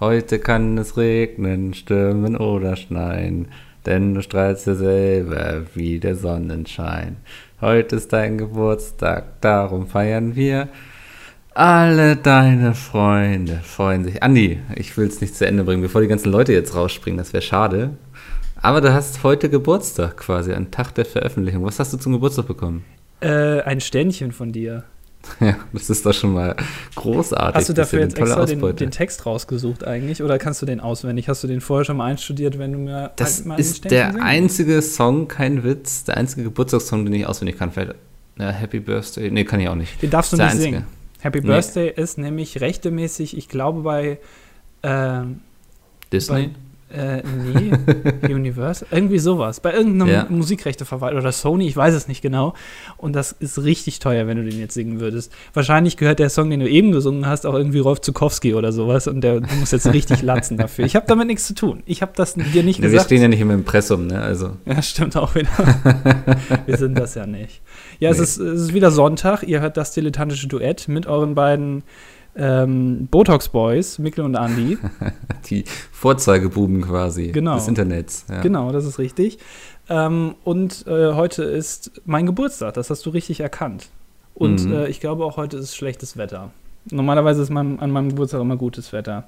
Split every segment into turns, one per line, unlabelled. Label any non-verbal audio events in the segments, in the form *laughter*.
Heute kann es regnen, stürmen oder schneien, denn du strahlst ja selber wie der Sonnenschein. Heute ist dein Geburtstag, darum feiern wir. Alle deine Freunde freuen sich. Andi, ich will es nicht zu Ende bringen, bevor die ganzen Leute jetzt rausspringen, das wäre schade. Aber du hast heute Geburtstag quasi, ein Tag der Veröffentlichung. Was hast du zum Geburtstag bekommen?
Äh, ein Ständchen von dir. *laughs*
Ja, das ist doch schon mal großartig.
Hast du dafür jetzt extra den, den, Text rausgesucht eigentlich? Oder kannst du den auswendig? Hast du den vorher schon mal einstudiert, wenn du mir
Das mal ist der singen? einzige Song, kein Witz, der einzige Geburtstagssong, den ich auswendig kann. Vielleicht äh, Happy Birthday. Nee, kann ich auch nicht.
Den darfst du nicht einzige. singen. Happy nee. Birthday ist nämlich rechtemäßig, ich glaube, bei äh,
Disney.
Bei, äh, nee, *laughs* Universal, irgendwie sowas. Bei irgendeinem ja. Musikrechteverwalter oder Sony, ich weiß es nicht genau. Und das ist richtig teuer, wenn du den jetzt singen würdest. Wahrscheinlich gehört der Song, den du eben gesungen hast, auch irgendwie Rolf Zukowski oder sowas. Und der muss jetzt richtig *laughs* latzen dafür. Ich habe damit nichts zu tun. Ich habe das dir nicht ja, gesagt.
Wir stehen ja nicht im Impressum, ne? Also.
Ja, stimmt auch wieder. *laughs* wir sind das ja nicht. Ja, nee. es, ist, es ist wieder Sonntag. Ihr hört das dilettantische Duett mit euren beiden ähm, Botox Boys, Mikkel und Andy. *laughs*
Die Vorzeigebuben quasi
genau.
des Internets.
Ja. Genau, das ist richtig. Ähm, und äh, heute ist mein Geburtstag, das hast du richtig erkannt. Und mhm. äh, ich glaube auch heute ist schlechtes Wetter. Normalerweise ist mein, an meinem Geburtstag immer gutes Wetter.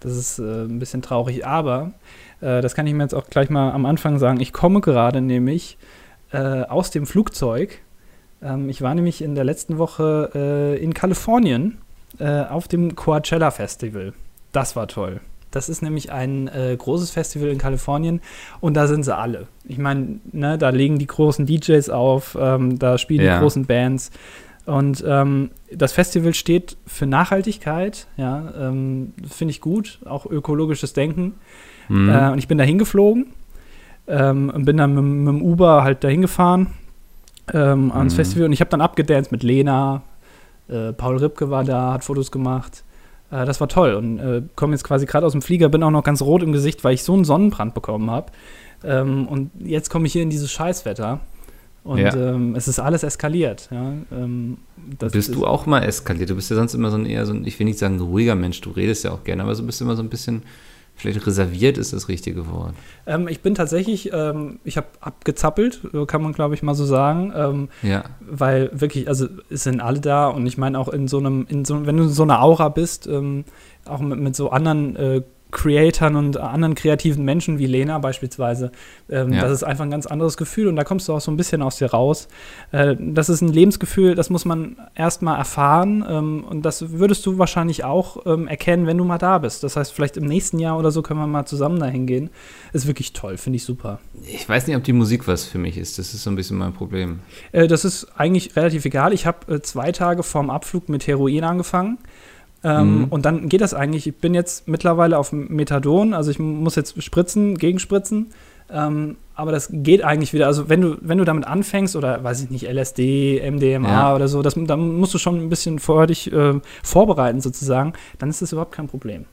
Das ist äh, ein bisschen traurig, aber äh, das kann ich mir jetzt auch gleich mal am Anfang sagen. Ich komme gerade nämlich äh, aus dem Flugzeug. Ähm, ich war nämlich in der letzten Woche äh, in Kalifornien äh, auf dem Coachella Festival. Das war toll. Das ist nämlich ein äh, großes Festival in Kalifornien und da sind sie alle. Ich meine, ne, da legen die großen DJs auf, ähm, da spielen ja. die großen Bands. Und ähm, das Festival steht für Nachhaltigkeit, ja, ähm, finde ich gut, auch ökologisches Denken. Mhm. Äh, und ich bin da hingeflogen ähm, und bin dann mit, mit, dem Uber halt dahin gefahren ähm, ans mhm. Festival und ich habe dann abgedanced mit Lena, äh, Paul Ripke war da, hat Fotos gemacht. Äh, das war toll und äh, komme jetzt quasi gerade aus dem Flieger, bin auch noch ganz rot im Gesicht, weil ich so einen Sonnenbrand bekommen habe. Ähm, und jetzt komme ich hier in dieses Scheißwetter. Und ja. ähm, es ist alles eskaliert. Ja? Ähm,
bist du auch mal eskaliert? Du bist ja sonst immer so ein eher so ein, ich will nicht sagen ruhiger Mensch, du redest ja auch gerne, aber so bist du immer so ein bisschen Vielleicht reserviert ist das richtige Wort.
Ähm, ich bin tatsächlich, ähm, ich habe abgezappelt, kann man glaube ich mal so sagen. Ähm,
ja.
Weil wirklich, also es sind alle da und ich meine auch in so einem, in so, wenn du in so einer Aura bist, ähm, auch mit, mit so anderen äh, Creatoren und anderen kreativen Menschen wie Lena beispielsweise. Ähm, ja. Das ist einfach ein ganz anderes Gefühl und da kommst du auch so ein bisschen aus dir raus. Äh, das ist ein Lebensgefühl, das muss man erstmal erfahren ähm, und das würdest du wahrscheinlich auch ähm, erkennen, wenn du mal da bist. Das heißt, vielleicht im nächsten Jahr oder so können wir mal zusammen dahin gehen. Ist wirklich toll, finde ich super.
Ich weiß nicht, ob die Musik was für mich ist. Das ist so ein bisschen mein Problem.
Äh, das ist eigentlich relativ egal. Ich habe äh, zwei Tage vorm Abflug mit Heroin angefangen. Ähm, mhm. Und dann geht das eigentlich. Ich bin jetzt mittlerweile auf Methadon, also ich muss jetzt spritzen, gegenspritzen. Ähm, aber das geht eigentlich wieder. Also wenn du, wenn du damit anfängst, oder weiß ich nicht, LSD, MDMA ja. oder so, das, dann musst du schon ein bisschen vorher dich äh, vorbereiten sozusagen, dann ist das überhaupt kein Problem.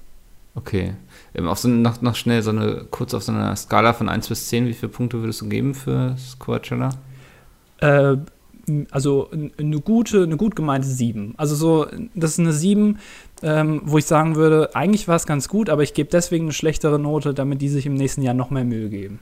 Okay. Ähm, auf so, noch, noch schnell so eine, kurz auf so einer Skala von 1 bis 10, wie viele Punkte würdest du geben für Coachella?
Äh, also eine gute, eine gut gemeinte 7. Also so, das ist eine 7, ähm, wo ich sagen würde, eigentlich war es ganz gut, aber ich gebe deswegen eine schlechtere Note, damit die sich im nächsten Jahr noch mehr Mühe geben.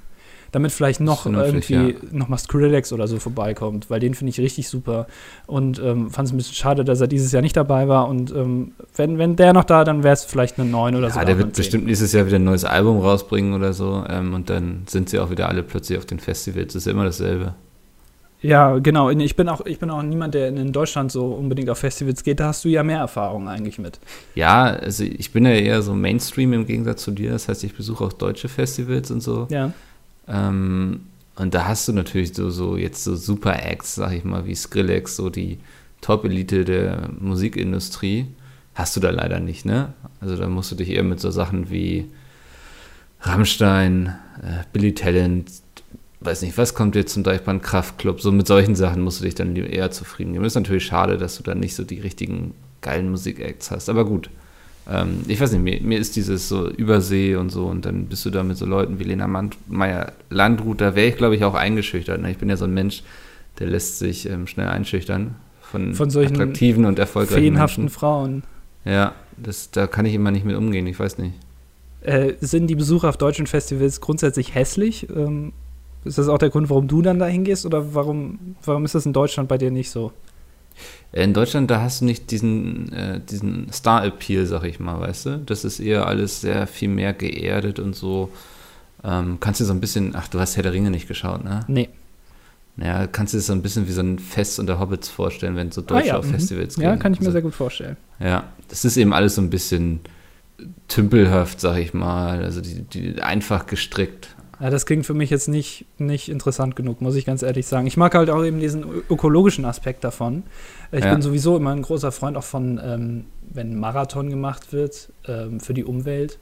Damit vielleicht noch irgendwie ja. noch mal Skrillex oder so vorbeikommt, weil den finde ich richtig super und ähm, fand es ein bisschen schade, dass er dieses Jahr nicht dabei war und ähm, wenn, wenn der noch da, dann wäre es vielleicht eine 9 oder
ja,
so.
Ja, der wird bestimmt nächstes Jahr wieder ein neues Album rausbringen oder so ähm, und dann sind sie auch wieder alle plötzlich auf den Festivals. Das ist immer dasselbe.
Ja, genau. Ich bin auch, ich bin auch niemand, der in Deutschland so unbedingt auf Festivals geht. Da hast du ja mehr Erfahrung eigentlich mit.
Ja, also ich bin ja eher so Mainstream im Gegensatz zu dir. Das heißt, ich besuche auch deutsche Festivals und so.
Ja.
Ähm, und da hast du natürlich so, so jetzt so super Acts, sag ich mal, wie Skrillex, so die Top-Elite der Musikindustrie. Hast du da leider nicht, ne? Also da musst du dich eher mit so Sachen wie Rammstein, äh, Billy Talent, weiß nicht, was kommt jetzt zum Deichbrand Kraftclub? So mit solchen Sachen musst du dich dann eher zufrieden geben. Ist natürlich schade, dass du dann nicht so die richtigen geilen Musikacts hast, aber gut. Ähm, ich weiß nicht, mir, mir, ist dieses so Übersee und so und dann bist du da mit so Leuten wie Lena Meyer Landrut, da wäre ich glaube ich auch eingeschüchtert. Ne? Ich bin ja so ein Mensch, der lässt sich ähm, schnell einschüchtern von,
von solchen
attraktiven und erfolgreichen
feenhaften Menschen. Frauen.
Ja, Das, da kann ich immer nicht mit umgehen, ich weiß nicht.
Äh, sind die Besucher auf deutschen Festivals grundsätzlich hässlich? Ähm, ist das auch der Grund, warum du dann da hingehst? Oder warum, warum ist das in Deutschland bei dir nicht so?
In Deutschland, da hast du nicht diesen, äh, diesen Star-Appeal, sag ich mal, weißt du? Das ist eher alles sehr viel mehr geerdet und so. Ähm, kannst du so ein bisschen, ach, du hast Herr der Ringe nicht geschaut, ne?
Nee.
Ja, kannst du dir so ein bisschen wie so ein Fest unter Hobbits vorstellen, wenn so Deutsche ah, ja, auf mhm. Festivals
gehen. Ja, kann ich mir also, sehr gut vorstellen.
Ja, das ist eben alles so ein bisschen tümpelhaft, sag ich mal. Also die, die einfach gestrickt.
Ja, das klingt für mich jetzt nicht, nicht interessant genug, muss ich ganz ehrlich sagen. Ich mag halt auch eben diesen ökologischen Aspekt davon. Ich ja. bin sowieso immer ein großer Freund auch von, ähm, wenn Marathon gemacht wird ähm, für die Umwelt.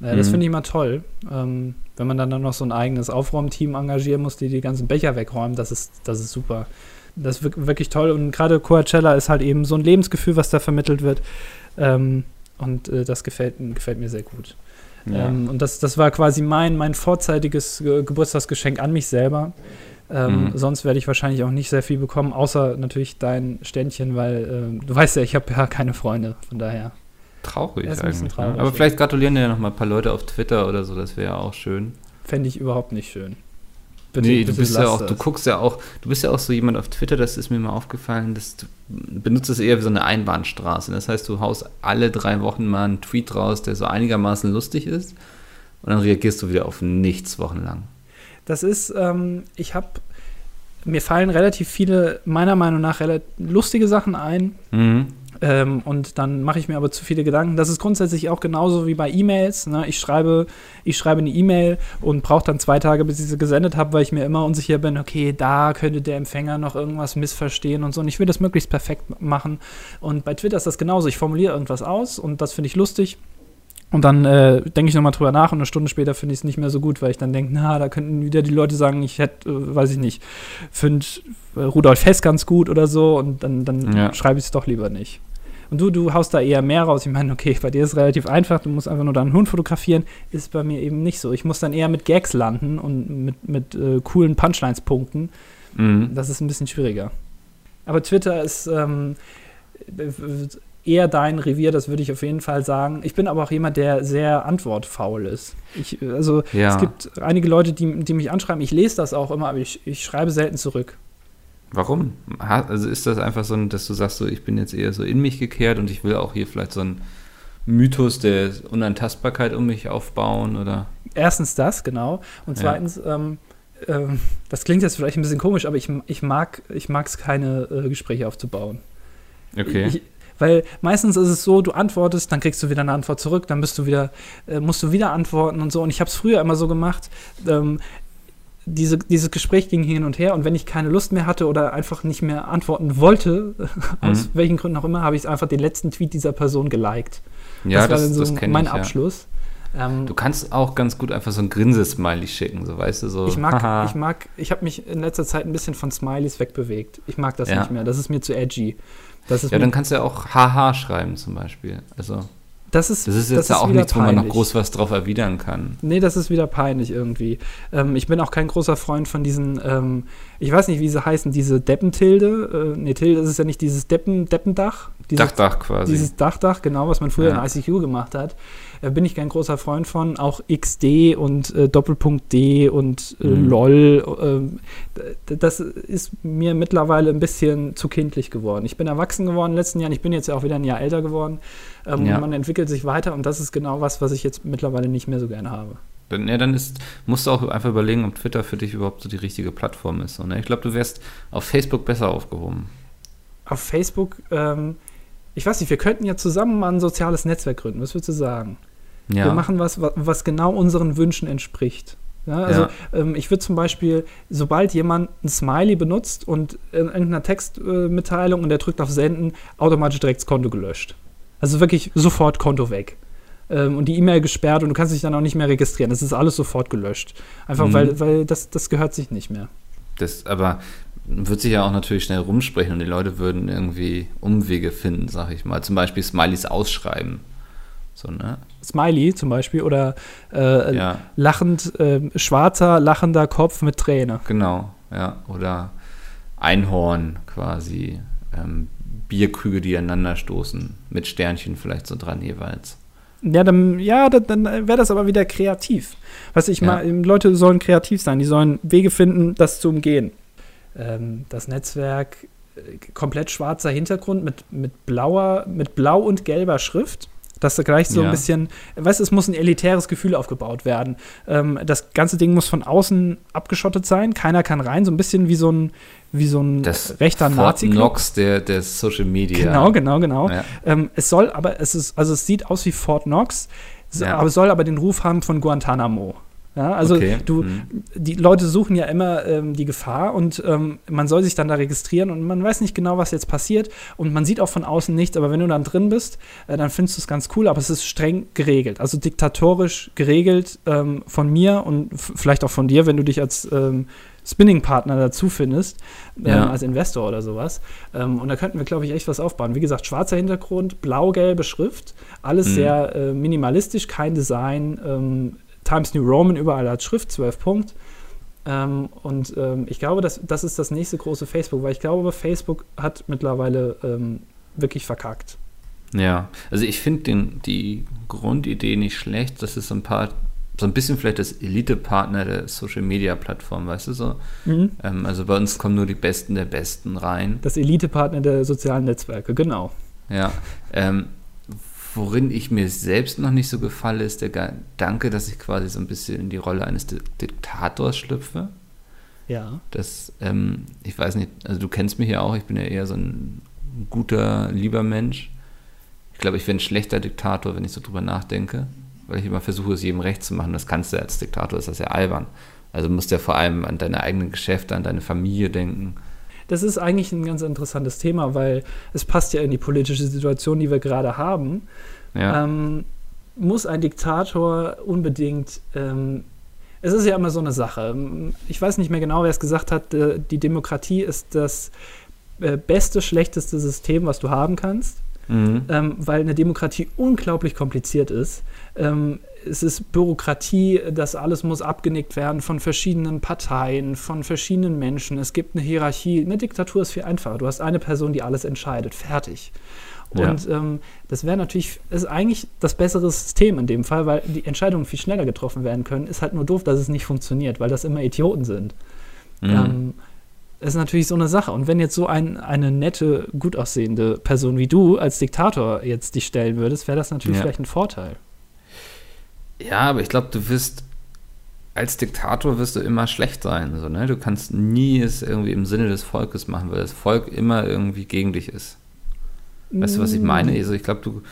Äh, das mhm. finde ich immer toll. Ähm, wenn man dann noch so ein eigenes Aufräumteam engagieren muss, die die ganzen Becher wegräumen, das ist, das ist super. Das ist wirklich toll. Und gerade Coachella ist halt eben so ein Lebensgefühl, was da vermittelt wird. Ähm, und äh, das gefällt, gefällt mir sehr gut. Ja. Ähm, und das, das war quasi mein, mein vorzeitiges Ge Geburtstagsgeschenk an mich selber. Ähm, mhm. Sonst werde ich wahrscheinlich auch nicht sehr viel bekommen, außer natürlich dein Ständchen, weil äh, du weißt ja, ich habe ja keine Freunde, von daher.
Traurig eigentlich. Ne? Traurig, ne? Aber vielleicht gratulieren dir ja noch mal ein paar Leute auf Twitter oder so, das wäre ja auch schön.
Fände ich überhaupt nicht schön.
Bitte, nee, du bist ja auch, das. du guckst ja auch, du bist ja auch so jemand auf Twitter, das ist mir mal aufgefallen, dass du benutzt es eher wie so eine Einbahnstraße. Das heißt, du haust alle drei Wochen mal einen Tweet raus, der so einigermaßen lustig ist und dann reagierst du wieder auf nichts wochenlang.
Das ist, ähm, ich habe, mir fallen relativ viele, meiner Meinung nach, relativ lustige Sachen ein. Mhm. Ähm, und dann mache ich mir aber zu viele Gedanken. Das ist grundsätzlich auch genauso wie bei E-Mails. Ne? Ich schreibe, ich schreibe eine E-Mail und brauche dann zwei Tage, bis ich sie gesendet habe, weil ich mir immer unsicher bin, okay, da könnte der Empfänger noch irgendwas missverstehen und so. Und ich will das möglichst perfekt machen. Und bei Twitter ist das genauso. Ich formuliere irgendwas aus und das finde ich lustig. Und dann äh, denke ich nochmal drüber nach und eine Stunde später finde ich es nicht mehr so gut, weil ich dann denke, na, da könnten wieder die Leute sagen, ich hätte, äh, weiß ich nicht, finde äh, Rudolf Hess ganz gut oder so und dann, dann ja. schreibe ich es doch lieber nicht. Und du, du haust da eher mehr raus. Ich meine, okay, bei dir ist es relativ einfach, du musst einfach nur deinen Hund fotografieren. Ist bei mir eben nicht so. Ich muss dann eher mit Gags landen und mit, mit äh, coolen Punchlines punkten. Mhm. Das ist ein bisschen schwieriger. Aber Twitter ist ähm, eher dein Revier, das würde ich auf jeden Fall sagen. Ich bin aber auch jemand, der sehr antwortfaul ist. Ich, also ja. es gibt einige Leute, die, die mich anschreiben, ich lese das auch immer, aber ich, ich schreibe selten zurück.
Warum? Also ist das einfach so, dass du sagst, so, ich bin jetzt eher so in mich gekehrt und ich will auch hier vielleicht so einen Mythos der Unantastbarkeit um mich aufbauen oder?
Erstens das, genau. Und zweitens, ja. ähm, ähm, das klingt jetzt vielleicht ein bisschen komisch, aber ich, ich mag es keine äh, Gespräche aufzubauen.
Okay. Ich,
weil meistens ist es so, du antwortest, dann kriegst du wieder eine Antwort zurück, dann bist du wieder, äh, musst du wieder antworten und so. Und ich habe es früher immer so gemacht. Ähm, diese, dieses Gespräch ging hin und her und wenn ich keine Lust mehr hatte oder einfach nicht mehr antworten wollte, *laughs* aus mhm. welchen Gründen auch immer, habe ich einfach den letzten Tweet dieser Person geliked.
Ja, das war das, dann
so mein ich, Abschluss.
Ja. Ähm, du kannst auch ganz gut einfach so ein Grinsesmiley schicken, so weißt du so.
Ich mag, haha. ich mag, ich habe mich in letzter Zeit ein bisschen von Smileys wegbewegt. Ich mag das ja. nicht mehr. Das ist mir zu edgy.
ja, dann kannst du ja auch haha schreiben zum Beispiel. Also
das ist,
das ist jetzt das ja auch nichts, peinlich. wo man noch groß was drauf erwidern kann.
Nee, das ist wieder peinlich irgendwie. Ähm, ich bin auch kein großer Freund von diesen, ähm, ich weiß nicht, wie sie heißen, diese Deppentilde. Äh, nee, Tilde, das ist ja nicht dieses Deppen, Deppendach.
Dieses, Dachdach quasi.
Dieses Dachdach, genau, was man früher ja. in ICQ gemacht hat. Äh, bin ich kein großer Freund von. Auch XD und äh, Doppelpunkt D und äh, mhm. LOL. Äh, das ist mir mittlerweile ein bisschen zu kindlich geworden. Ich bin erwachsen geworden in den letzten Jahren. Ich bin jetzt ja auch wieder ein Jahr älter geworden. Ähm, ja. Man entwickelt sich weiter und das ist genau was, was ich jetzt mittlerweile nicht mehr so gerne habe.
Dann, ja, dann ist, musst du auch einfach überlegen, ob Twitter für dich überhaupt so die richtige Plattform ist. So, ne? Ich glaube, du wärst auf Facebook besser aufgehoben.
Auf Facebook, ähm, ich weiß nicht, wir könnten ja zusammen mal ein soziales Netzwerk gründen. Was würdest du sagen? Ja. Wir machen was, was genau unseren Wünschen entspricht. Ja, also ja. ähm, ich würde zum Beispiel, sobald jemand ein Smiley benutzt und in irgendeiner Textmitteilung äh, und der drückt auf Senden, automatisch direkt das Konto gelöscht. Also wirklich sofort Konto weg. Ähm, und die E-Mail gesperrt und du kannst dich dann auch nicht mehr registrieren. Das ist alles sofort gelöscht. Einfach mhm. weil, weil das, das gehört sich nicht mehr.
Das, aber wird sich ja auch natürlich schnell rumsprechen und die Leute würden irgendwie Umwege finden, sag ich mal. Zum Beispiel Smileys ausschreiben. So, ne?
Smiley zum Beispiel oder äh, ja. lachend, äh, schwarzer, lachender Kopf mit Träne.
Genau, ja. Oder Einhorn quasi, ähm, Bierkrüge, die aneinander stoßen, mit Sternchen vielleicht so dran jeweils.
Ja, dann, ja, dann, wäre das aber wieder kreativ. Was ich ja. mal, Leute sollen kreativ sein, die sollen Wege finden, das zu umgehen. Ähm, das Netzwerk äh, komplett schwarzer Hintergrund mit, mit blauer, mit blau und gelber Schrift. Das gleich so ja. ein bisschen, weißt du, es muss ein elitäres Gefühl aufgebaut werden. Ähm, das ganze Ding muss von außen abgeschottet sein, keiner kann rein, so ein bisschen wie so ein, wie so ein
das rechter Fort Nazi. Knox der, der Social Media.
Genau, genau, genau. Ja. Ähm, es soll aber, es ist, also es sieht aus wie Fort Knox, ja. aber soll aber den Ruf haben von Guantanamo. Ja, also okay. du, mhm. die Leute suchen ja immer ähm, die Gefahr und ähm, man soll sich dann da registrieren und man weiß nicht genau, was jetzt passiert und man sieht auch von außen nichts, aber wenn du dann drin bist, äh, dann findest du es ganz cool, aber es ist streng geregelt, also diktatorisch geregelt ähm, von mir und vielleicht auch von dir, wenn du dich als ähm, Spinning-Partner dazu findest, ähm, ja. als Investor oder sowas. Ähm, und da könnten wir, glaube ich, echt was aufbauen. Wie gesagt, schwarzer Hintergrund, blau-gelbe Schrift, alles mhm. sehr äh, minimalistisch, kein Design Times New Roman überall als Schrift, 12 Punkt. Ähm, und ähm, ich glaube, das, das ist das nächste große Facebook, weil ich glaube, Facebook hat mittlerweile ähm, wirklich verkackt.
Ja, also ich finde die Grundidee nicht schlecht. Das ist so ein paar, so ein bisschen vielleicht das Elite-Partner der Social-Media-Plattform, weißt du so? Mhm. Ähm, also bei uns kommen nur die Besten der Besten rein.
Das Elite-Partner der sozialen Netzwerke, genau.
Ja, ähm, Worin ich mir selbst noch nicht so gefalle, ist der Gedanke, dass ich quasi so ein bisschen in die Rolle eines Diktators schlüpfe.
Ja.
Das, ähm, ich weiß nicht, also du kennst mich ja auch, ich bin ja eher so ein guter, lieber Mensch. Ich glaube, ich wäre ein schlechter Diktator, wenn ich so drüber nachdenke, weil ich immer versuche, es jedem recht zu machen. Das kannst du als Diktator, ist das ja albern. Also du musst ja vor allem an deine eigenen Geschäfte, an deine Familie denken
das ist eigentlich ein ganz interessantes Thema, weil es passt ja in die politische Situation, die wir gerade haben. Ja. Ähm, muss ein Diktator unbedingt ähm, es ist ja immer so eine Sache. Ich weiß nicht mehr genau, wer es gesagt hat. Äh, die Demokratie ist das äh, beste, schlechteste System, was du haben kannst, mhm. ähm, weil eine Demokratie unglaublich kompliziert ist. Ähm, es ist Bürokratie, das alles muss abgenickt werden von verschiedenen Parteien, von verschiedenen Menschen. Es gibt eine Hierarchie. Eine Diktatur ist viel einfacher. Du hast eine Person, die alles entscheidet. Fertig. Und ja. ähm, das wäre natürlich, ist eigentlich das bessere System in dem Fall, weil die Entscheidungen viel schneller getroffen werden können. Ist halt nur doof, dass es nicht funktioniert, weil das immer Idioten sind. Mhm. Ähm, ist natürlich so eine Sache. Und wenn jetzt so ein, eine nette, gut aussehende Person wie du als Diktator jetzt dich stellen würdest, wäre das natürlich ja. vielleicht ein Vorteil.
Ja, aber ich glaube, du wirst als Diktator wirst du immer schlecht sein. So, ne? Du kannst nie es irgendwie im Sinne des Volkes machen, weil das Volk immer irgendwie gegen dich ist. Weißt du, was ich meine? Also ich glaube, du,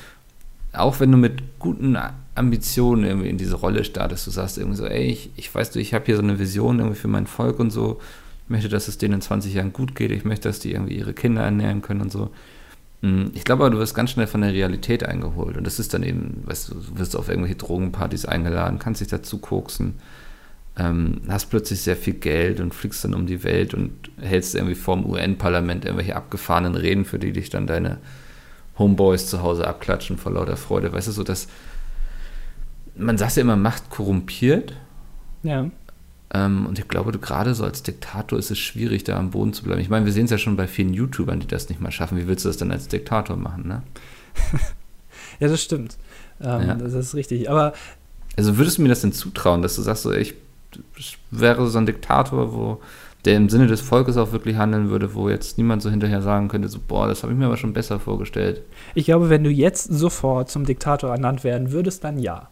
auch wenn du mit guten Ambitionen irgendwie in diese Rolle startest, du sagst irgendwie so, ey, ich, ich weiß du, ich habe hier so eine Vision irgendwie für mein Volk und so, ich möchte, dass es denen in 20 Jahren gut geht, ich möchte, dass die irgendwie ihre Kinder ernähren können und so. Hm, ich glaube du wirst ganz schnell von der Realität eingeholt. Und das ist dann eben, weißt du, du wirst auf irgendwelche Drogenpartys eingeladen, kannst dich dazu koksen, ähm, hast plötzlich sehr viel Geld und fliegst dann um die Welt und hältst irgendwie vorm UN-Parlament irgendwelche abgefahrenen Reden, für die dich dann deine Homeboys zu Hause abklatschen vor lauter Freude. Weißt du, so dass man sagt ja immer, Macht korrumpiert.
Ja.
Ähm, und ich glaube, gerade so als Diktator ist es schwierig, da am Boden zu bleiben. Ich meine, wir sehen es ja schon bei vielen YouTubern, die das nicht mal schaffen. Wie willst du das dann als Diktator machen, ne? *laughs*
ja, das stimmt. Ähm, ja. Das ist richtig. Aber.
Also würdest du mir das denn zutrauen, dass du sagst, so, ich wäre so ein Diktator, wo der im Sinne des Volkes auch wirklich handeln würde, wo jetzt niemand so hinterher sagen könnte, so, boah, das habe ich mir aber schon besser vorgestellt.
Ich glaube, wenn du jetzt sofort zum Diktator ernannt werden würdest, dann ja.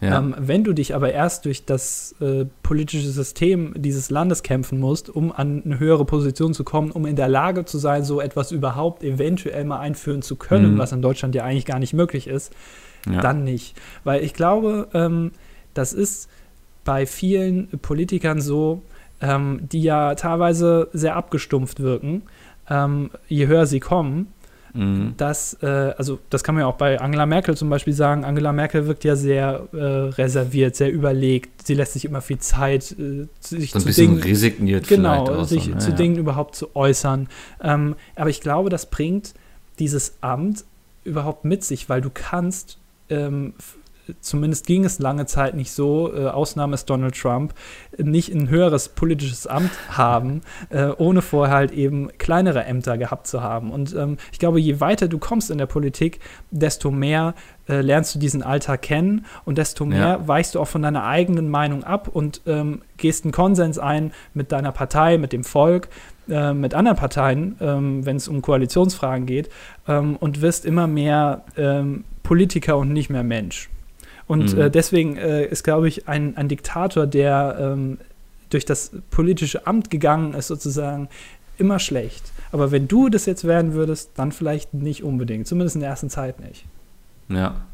Ja. Ähm, wenn du dich aber erst durch das äh, politische System dieses Landes kämpfen musst, um an eine höhere Position zu kommen, um in der Lage zu sein, so etwas überhaupt eventuell mal einführen zu können, mhm. was in Deutschland ja eigentlich gar nicht möglich ist, ja. dann nicht. Weil ich glaube, ähm, das ist bei vielen Politikern so, ähm, die ja teilweise sehr abgestumpft wirken, ähm, je höher sie kommen Mhm. dass, äh, also das kann man ja auch bei Angela Merkel zum Beispiel sagen, Angela Merkel wirkt ja sehr äh, reserviert, sehr überlegt, sie lässt sich immer viel Zeit, äh, sich
so ein zu bisschen Dingen, resigniert
genau, sich so, zu ja. Dingen überhaupt zu äußern. Ähm, aber ich glaube, das bringt dieses Amt überhaupt mit sich, weil du kannst ähm, zumindest ging es lange Zeit nicht so, äh, Ausnahme ist Donald Trump, nicht ein höheres politisches Amt haben, äh, ohne vorher halt eben kleinere Ämter gehabt zu haben. Und ähm, ich glaube, je weiter du kommst in der Politik, desto mehr äh, lernst du diesen Alltag kennen und desto mehr ja. weichst du auch von deiner eigenen Meinung ab und ähm, gehst einen Konsens ein mit deiner Partei, mit dem Volk, äh, mit anderen Parteien, ähm, wenn es um Koalitionsfragen geht, ähm, und wirst immer mehr ähm, Politiker und nicht mehr Mensch. Und mhm. äh, deswegen äh, ist, glaube ich, ein, ein Diktator, der ähm, durch das politische Amt gegangen ist, sozusagen immer schlecht. Aber wenn du das jetzt werden würdest, dann vielleicht nicht unbedingt. Zumindest in der ersten Zeit nicht.
Ja.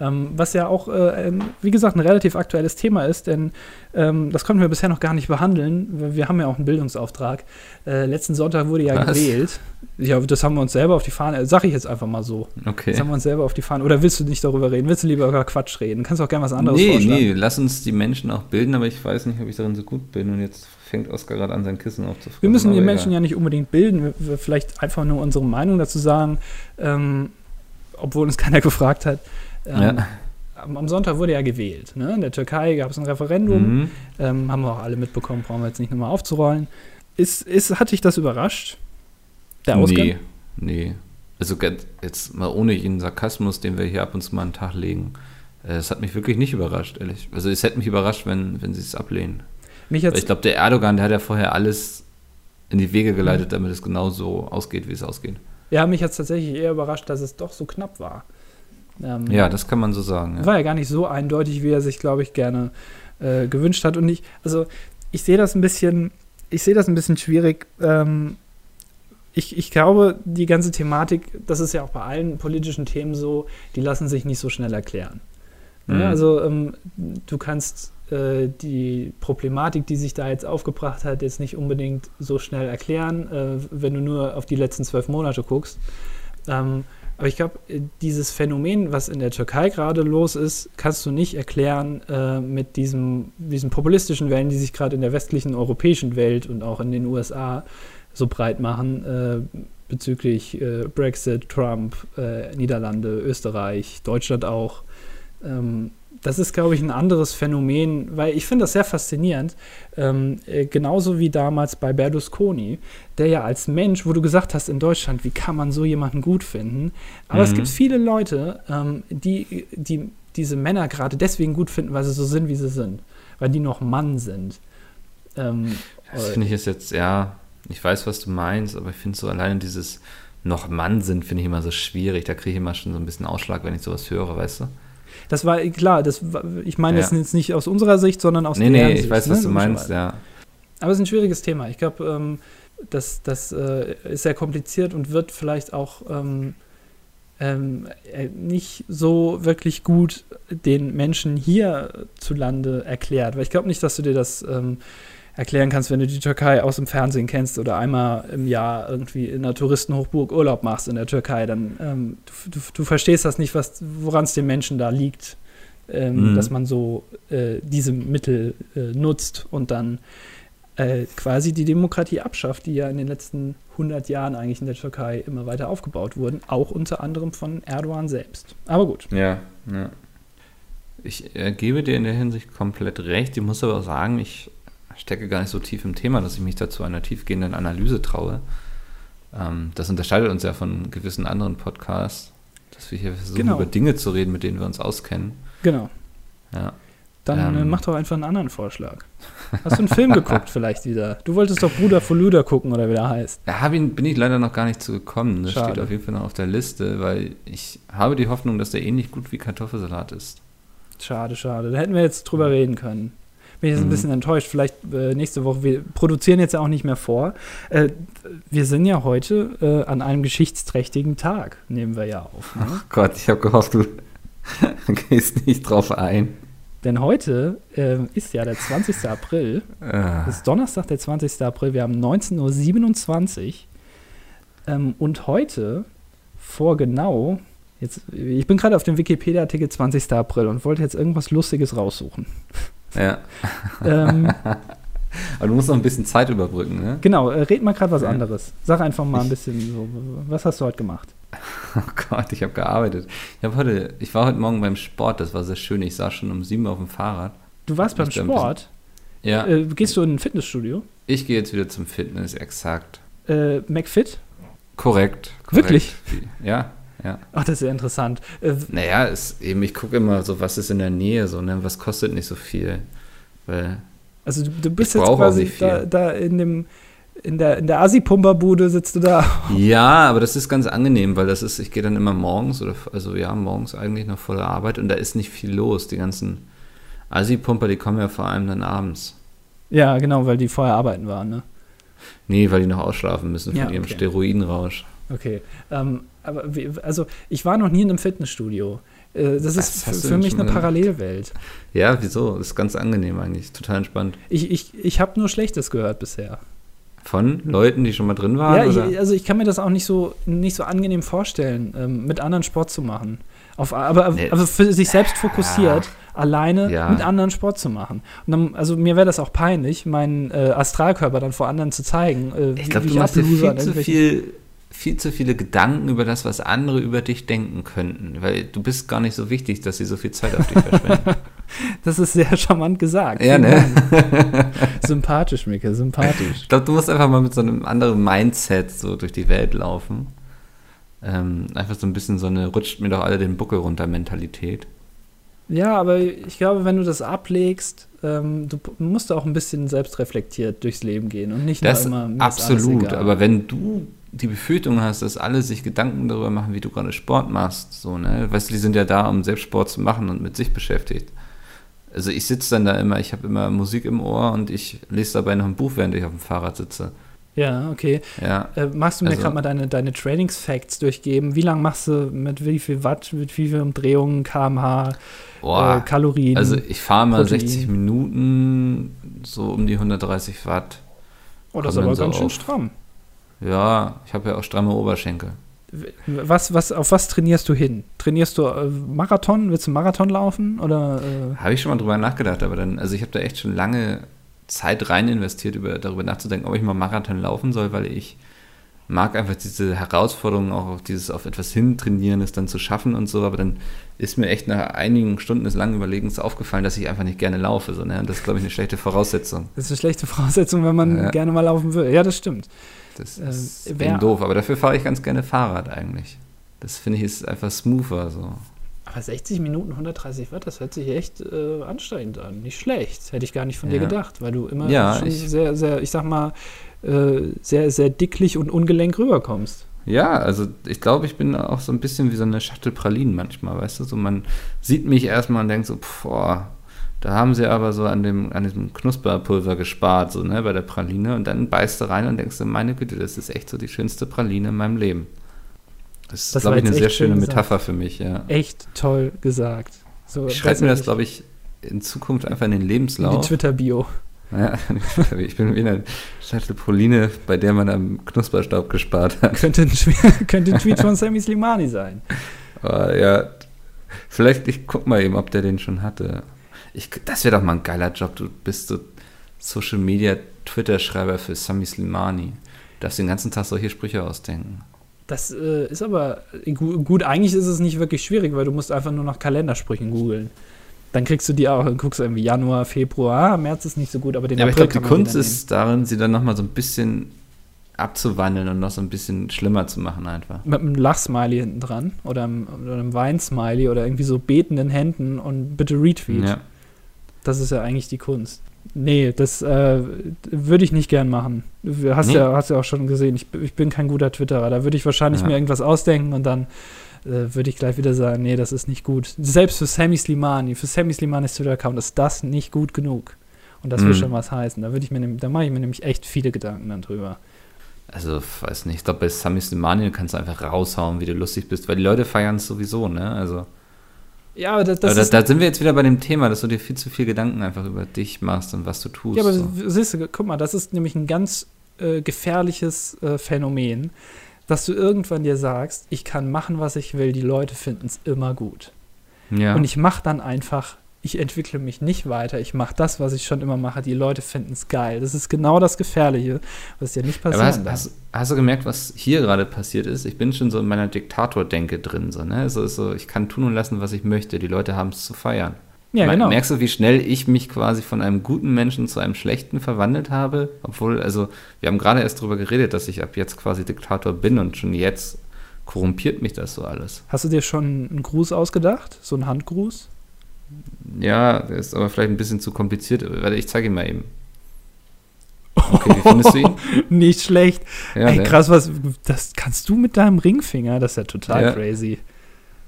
Ähm, was ja auch, äh, wie gesagt, ein relativ aktuelles Thema ist, denn ähm, das konnten wir bisher noch gar nicht behandeln. Wir haben ja auch einen Bildungsauftrag. Äh, letzten Sonntag wurde ja was? gewählt. Ja, das haben wir uns selber auf die Fahne, sag ich jetzt einfach mal so.
Okay.
Das haben wir uns selber auf die Fahne. Oder willst du nicht darüber reden? Willst du lieber über Quatsch reden? Kannst du auch gerne was anderes
nee,
vorschlagen. Nee,
lass uns die Menschen auch bilden, aber ich weiß nicht, ob ich darin so gut bin. Und jetzt fängt Oskar gerade an, sein Kissen aufzufressen.
Wir müssen die Menschen egal. ja nicht unbedingt bilden. Wir vielleicht einfach nur unsere Meinung dazu sagen. Ähm, obwohl uns keiner *laughs* gefragt hat. Ähm, ja. am, Sonntag wurde ja gewählt. Ne? In der Türkei gab es ein Referendum. Mhm. Ähm, haben wir auch alle mitbekommen, brauchen wir jetzt nicht nochmal aufzurollen. Ist, ist, hat dich das überrascht?
Der Ausgang? Nee, nee. Also jetzt mal ohne jeden Sarkasmus, den wir hier ab und zu mal an den Tag legen. Äh, es hat mich wirklich nicht überrascht, ehrlich. Also es hätte mich überrascht, wenn, wenn sie es ablehnen. Mich ich glaube, der Erdogan, der hat ja vorher alles in die Wege geleitet, mhm. damit es genau so ausgeht, wie es ausgeht.
Ja, mich hat es tatsächlich eher überrascht, dass es doch so knapp war.
Ähm, ja, das kann man so sagen.
Ja. War ja gar nicht so eindeutig, wie er sich, glaube ich, gerne äh, gewünscht hat. Und ich, also ich sehe das ein bisschen, ich sehe das ein bisschen schwierig. Ähm, ich, ich glaube, die ganze Thematik, das ist ja auch bei allen politischen Themen so, die lassen sich nicht so schnell erklären. Mhm. Ja, also ähm, du kannst äh, die Problematik, die sich da jetzt aufgebracht hat, jetzt nicht unbedingt so schnell erklären, äh, wenn du nur auf die letzten zwölf Monate guckst. Ähm, aber ich glaube, äh, dieses Phänomen, was in der Türkei gerade los ist, kannst du nicht erklären äh, mit diesem, diesen populistischen Wellen, die sich gerade in der westlichen europäischen Welt und auch in den USA so breit machen äh, bezüglich äh, Brexit, Trump, äh, Niederlande, Österreich, Deutschland auch. Ähm, das ist, glaube ich, ein anderes Phänomen, weil ich finde das sehr faszinierend. Ähm, äh, genauso wie damals bei Berlusconi, der ja als Mensch, wo du gesagt hast, in Deutschland, wie kann man so jemanden gut finden? Aber mhm. es gibt viele Leute, ähm, die, die diese Männer gerade deswegen gut finden, weil sie so sind, wie sie sind. Weil die noch Mann sind.
Ähm, das finde ich ist jetzt, ja, ich weiß, was du meinst, aber ich finde so alleine dieses noch Mann sind, finde ich immer so schwierig. Da kriege ich immer schon so ein bisschen Ausschlag, wenn ich sowas höre, weißt du?
Das war klar, das war, ich meine ja. das jetzt nicht aus unserer Sicht, sondern aus
nee, der nee, Sicht. Nee, ich weiß, ne? was du meinst, ja.
Aber es ist ein schwieriges Thema. Ich glaube, ähm, das, das äh, ist sehr kompliziert und wird vielleicht auch ähm, ähm, äh, nicht so wirklich gut den Menschen hier zu Lande erklärt. Weil ich glaube nicht, dass du dir das ähm, erklären kannst, wenn du die Türkei aus dem Fernsehen kennst oder einmal im Jahr irgendwie in einer Touristenhochburg Urlaub machst in der Türkei, dann ähm, du, du, du, verstehst das nicht, woran es den Menschen da liegt, ähm, mhm. dass man so äh, diese Mittel äh, nutzt und dann äh, quasi die Demokratie abschafft, die ja in den letzten 100 Jahren eigentlich in der Türkei immer weiter aufgebaut wurden, auch unter anderem von Erdogan selbst. Aber gut.
Ja, ja. Ich äh, gebe dir in der Hinsicht komplett recht. Ich muss aber auch sagen, ich stecke gar nicht so tief im Thema, dass ich mich dazu einer tiefgehenden Analyse traue. Ähm, das unterscheidet uns ja von gewissen anderen Podcasts, dass wir hier versuchen, genau. über Dinge zu reden, mit denen wir uns auskennen.
Genau. Ja. Dann äh, ähm, mach doch einfach einen anderen Vorschlag. Hast du einen Film geguckt *laughs* vielleicht wieder? Du wolltest doch Bruder Foluda gucken oder wie der heißt.
Da bin ich leider noch gar nicht zu gekommen. Das Schade. steht auf jeden Fall noch auf der Liste, weil ich habe die Hoffnung, dass der ähnlich gut wie Kartoffelsalat ist.
Schade, schade. Da hätten wir jetzt drüber reden können bin ich jetzt mhm. ein bisschen enttäuscht. Vielleicht äh, nächste Woche. Wir produzieren jetzt ja auch nicht mehr vor. Äh, wir sind ja heute äh, an einem geschichtsträchtigen Tag, nehmen wir ja auf.
Ne? Ach Gott, ich habe gehofft, du *laughs* gehst nicht drauf ein.
Denn heute äh, ist ja der 20. April. Ah. Es ist Donnerstag, der 20. April. Wir haben 19.27 Uhr. Ähm, und heute, vor genau Jetzt, ich bin gerade auf dem Wikipedia-Artikel 20. April und wollte jetzt irgendwas Lustiges raussuchen.
Ja. Ähm, *laughs* Aber du musst noch ein bisschen Zeit überbrücken, ne?
Genau, äh, red mal gerade was ja. anderes. Sag einfach mal ein bisschen so, was hast du heute gemacht? *laughs*
Oh Gott, ich habe gearbeitet. Ich, hab heute, ich war heute Morgen beim Sport, das war sehr schön. Ich saß schon um sieben auf dem Fahrrad.
Du warst beim Sport?
Ja.
Äh, gehst du in ein Fitnessstudio?
Ich gehe jetzt wieder zum Fitness, exakt.
Äh, McFit?
Korrekt. korrekt.
Wirklich?
Ja, ja.
Ach, das ist ja interessant.
Äh, naja, ist eben, ich gucke immer so, was ist in der Nähe, so, ne? Was kostet nicht so viel. Weil
also du, du bist jetzt quasi da, da in dem in der, in der Assi-Pumperbude sitzt du da. *laughs*
Ja, aber das ist ganz angenehm, weil das ist, ich gehe dann immer morgens oder also ja, morgens eigentlich noch vor der Arbeit und da ist nicht viel los. Die ganzen Assi-Pumper, die kommen ja vor allem dann abends.
Ja, genau, weil die vorher arbeiten waren, ne?
Nee, weil die noch ausschlafen müssen von
Ja,
ihrem
okay.
Steroidenrausch.
Okay. Ähm, aber wie, also ich war noch nie in einem Fitnessstudio. Äh, das ist für, für mich eine? Parallelwelt.
Ja, wieso? Das ist ganz angenehm eigentlich, total entspannt.
Ich, ich, ich habe nur Schlechtes gehört bisher.
Von Leuten, die schon mal drin waren?
Ja, ich, also ich kann mir das auch nicht so, nicht so angenehm vorstellen, ähm, mit anderen Sport zu machen. Auf, aber,
Nee.
aber für sich selbst fokussiert, alleine
Ja.
mit anderen Sport zu machen. Und dann, also mir wäre das auch peinlich, meinen äh, Astralkörper dann vor anderen zu zeigen. Äh,
Ich glaube, du machst dir viel zu viel, viel zu viele Gedanken über das, was andere über dich denken könnten. Weil du bist gar nicht so wichtig, dass sie so viel Zeit auf dich verschwenden. *laughs*
Das ist sehr charmant gesagt.
ja, ne? *laughs*
Sympathisch, Micke, sympathisch.
Ich glaube, du musst einfach mal mit so einem anderen Mindset so durch die Welt laufen. Ähm, einfach so ein bisschen so eine rutscht mir doch alle den Buckel runter Mentalität.
Ja, aber ich glaube, wenn du das ablegst, ähm, du musst auch ein bisschen selbstreflektiert durchs Leben gehen und nicht
Das
nur immer
absolut. Aber wenn du die Befürchtung hast, dass alle sich Gedanken darüber machen, wie du gerade Sport machst, so, ne? Weißt du, die sind ja da, um selbst Sport zu machen und mit sich beschäftigt. Also ich sitze dann da immer, ich habe immer Musik im Ohr und ich lese dabei noch ein Buch, während ich auf dem Fahrrad sitze.
Ja, okay.
Ja.
Äh, magst du mir
Also-
gerade mal deine, deine Trainingsfacts durchgeben? Wie lange machst du mit wie viel Watt, mit wie viel Umdrehungen, kmh, äh,
Boah.
Kalorien?
also ich fahre mal
Protein.
60 Minuten, so um die 130 Watt.
oh, das ist aber
so
ganz schön stramm.
Ja, ich habe ja auch stramme Oberschenkel.
Was, was, auf was trainierst du hin? Trainierst du äh, Marathon? Willst du Marathon laufen? Oder äh,
Habe ich schon mal drüber nachgedacht, aber dann, also ich habe da echt schon lange Zeit rein investiert, über, darüber nachzudenken, ob ich mal Marathon laufen soll, weil ich mag einfach diese Herausforderung, auch auf dieses auf etwas hintrainieren, es dann zu schaffen und so, aber dann ist mir echt nach einigen Stunden des langen Überlegens aufgefallen, dass ich einfach nicht gerne laufe. So, ne? Und das ist, glaube ich, eine schlechte Voraussetzung.
das ist eine schlechte Voraussetzung, wenn man
Ja.
gerne mal laufen will? Ja, das stimmt.
Das
Ähm,
ist eben doof, aber dafür fahre ich ganz gerne Fahrrad eigentlich. Das finde ich ist einfach smoother so.
Aber 60 Minuten, 130 Watt, das hört sich echt äh, anstrengend an. Nicht schlecht. Hätte ich gar nicht von dir
Ja.
gedacht, weil du immer
Ja,
schon
ich-
sehr, sehr, ich sag mal, äh, sehr, sehr dicklich und ungelenk rüberkommst.
Ja, also ich glaube, ich bin auch so ein bisschen wie so eine Schachtel Pralinen manchmal, weißt du? So man sieht mich erstmal und denkt so, pff, boah, da haben sie aber so an dem an diesem Knusperpulver gespart, so, ne, bei der Praline und dann beißt du rein und denkst du, meine Güte, das ist echt so die schönste Praline in meinem Leben. Das ist,
Das
glaube ich, eine sehr schöne. Metapher für mich, ja.
Echt toll gesagt. So,
Ich schreibe mir das, glaube ich, in Zukunft einfach in den
nicht in die
Lebenslauf.
Twitter-Bio.
Ja, *laughs* ich bin wie eine Schachtel Praline, bei der man am Knusperstaub gespart hat.
Könnte ein, *laughs* könnte ein Tweet von Sammy Slimani sein.
Aber *laughs* ja, vielleicht, ich guck mal eben, ob der den schon hatte. Ich, das wäre doch mal ein geiler Job. Du bist so Social Media Twitter-Schreiber für Sami Slimani. Du darfst den ganzen Tag solche Sprüche ausdenken.
Das äh, ist aber äh, gu- gut, eigentlich ist es nicht wirklich schwierig, weil du musst einfach nur nach Kalendersprüchen googeln. Dann kriegst du die auch, dann guckst du irgendwie Januar, Februar, ah, März ist nicht so gut, aber den
Ja, aber ich
April
glaube, die Kunst ist darin, sie dann nochmal so ein bisschen abzuwandeln und noch so ein bisschen schlimmer zu machen einfach.
mit einem Lachsmiley hinten dran oder einem, oder einem Weinsmiley oder irgendwie so betenden Händen und bitte Retweet.
Ja.
Das ist ja eigentlich die Kunst. Nee, das äh, würde ich nicht gern machen. Du hast,
Nee.
ja, hast ja auch schon gesehen, ich, ich bin kein guter Twitterer. Da würde ich wahrscheinlich
Ja.
mir irgendwas ausdenken und dann äh, würde ich gleich wieder sagen, nee, das ist nicht gut. Selbst für Sammy Slimani, für Sammy Slimanis Twitter-Account ist das nicht gut genug. Und das will
Mhm.
schon was heißen. Da würde ich mir, nehm- da mache ich mir nämlich echt viele Gedanken dann drüber.
Also, weiß nicht, ich glaube, bei Sami Slimani kannst du einfach raushauen, wie du lustig bist, weil die Leute feiern es sowieso, ne? Also,
Ja, aber das, das
aber da, da sind wir jetzt wieder bei dem Thema, dass du dir viel zu viel Gedanken einfach über dich machst und was du tust.
Ja, aber
so.
siehst du, guck mal, das ist nämlich ein ganz äh, gefährliches äh, Phänomen, dass du irgendwann dir sagst, ich kann machen, was ich will, die Leute finden es immer gut.
ja.
Und ich mache dann einfach, ich entwickle mich nicht weiter, ich mache das, was ich schon immer mache, die Leute finden es geil. Das ist genau das Gefährliche, was ja nicht passiert.
hast, hast, hast, du gemerkt, was hier gerade passiert ist? Ich bin schon so in meiner Diktator-Denke drin. So, ne? so, so, ich kann tun und lassen, was ich möchte. Die Leute haben es zu feiern. Ja, genau. Merkst du, wie schnell ich mich quasi von einem guten Menschen zu einem schlechten verwandelt habe? Obwohl, also, wir haben gerade erst darüber geredet, dass ich ab jetzt quasi Diktator bin und schon jetzt korrumpiert mich das so alles.
Hast du dir schon einen Gruß ausgedacht? So einen Handgruß?
Ja, der ist aber vielleicht ein bisschen zu kompliziert. Warte, ich zeige ihn mal eben. Okay, wie findest du ihn? *laughs*
Nicht schlecht. Ja, Ey, krass, was, das kannst du mit deinem Ringfinger? Das ist ja total ja. crazy.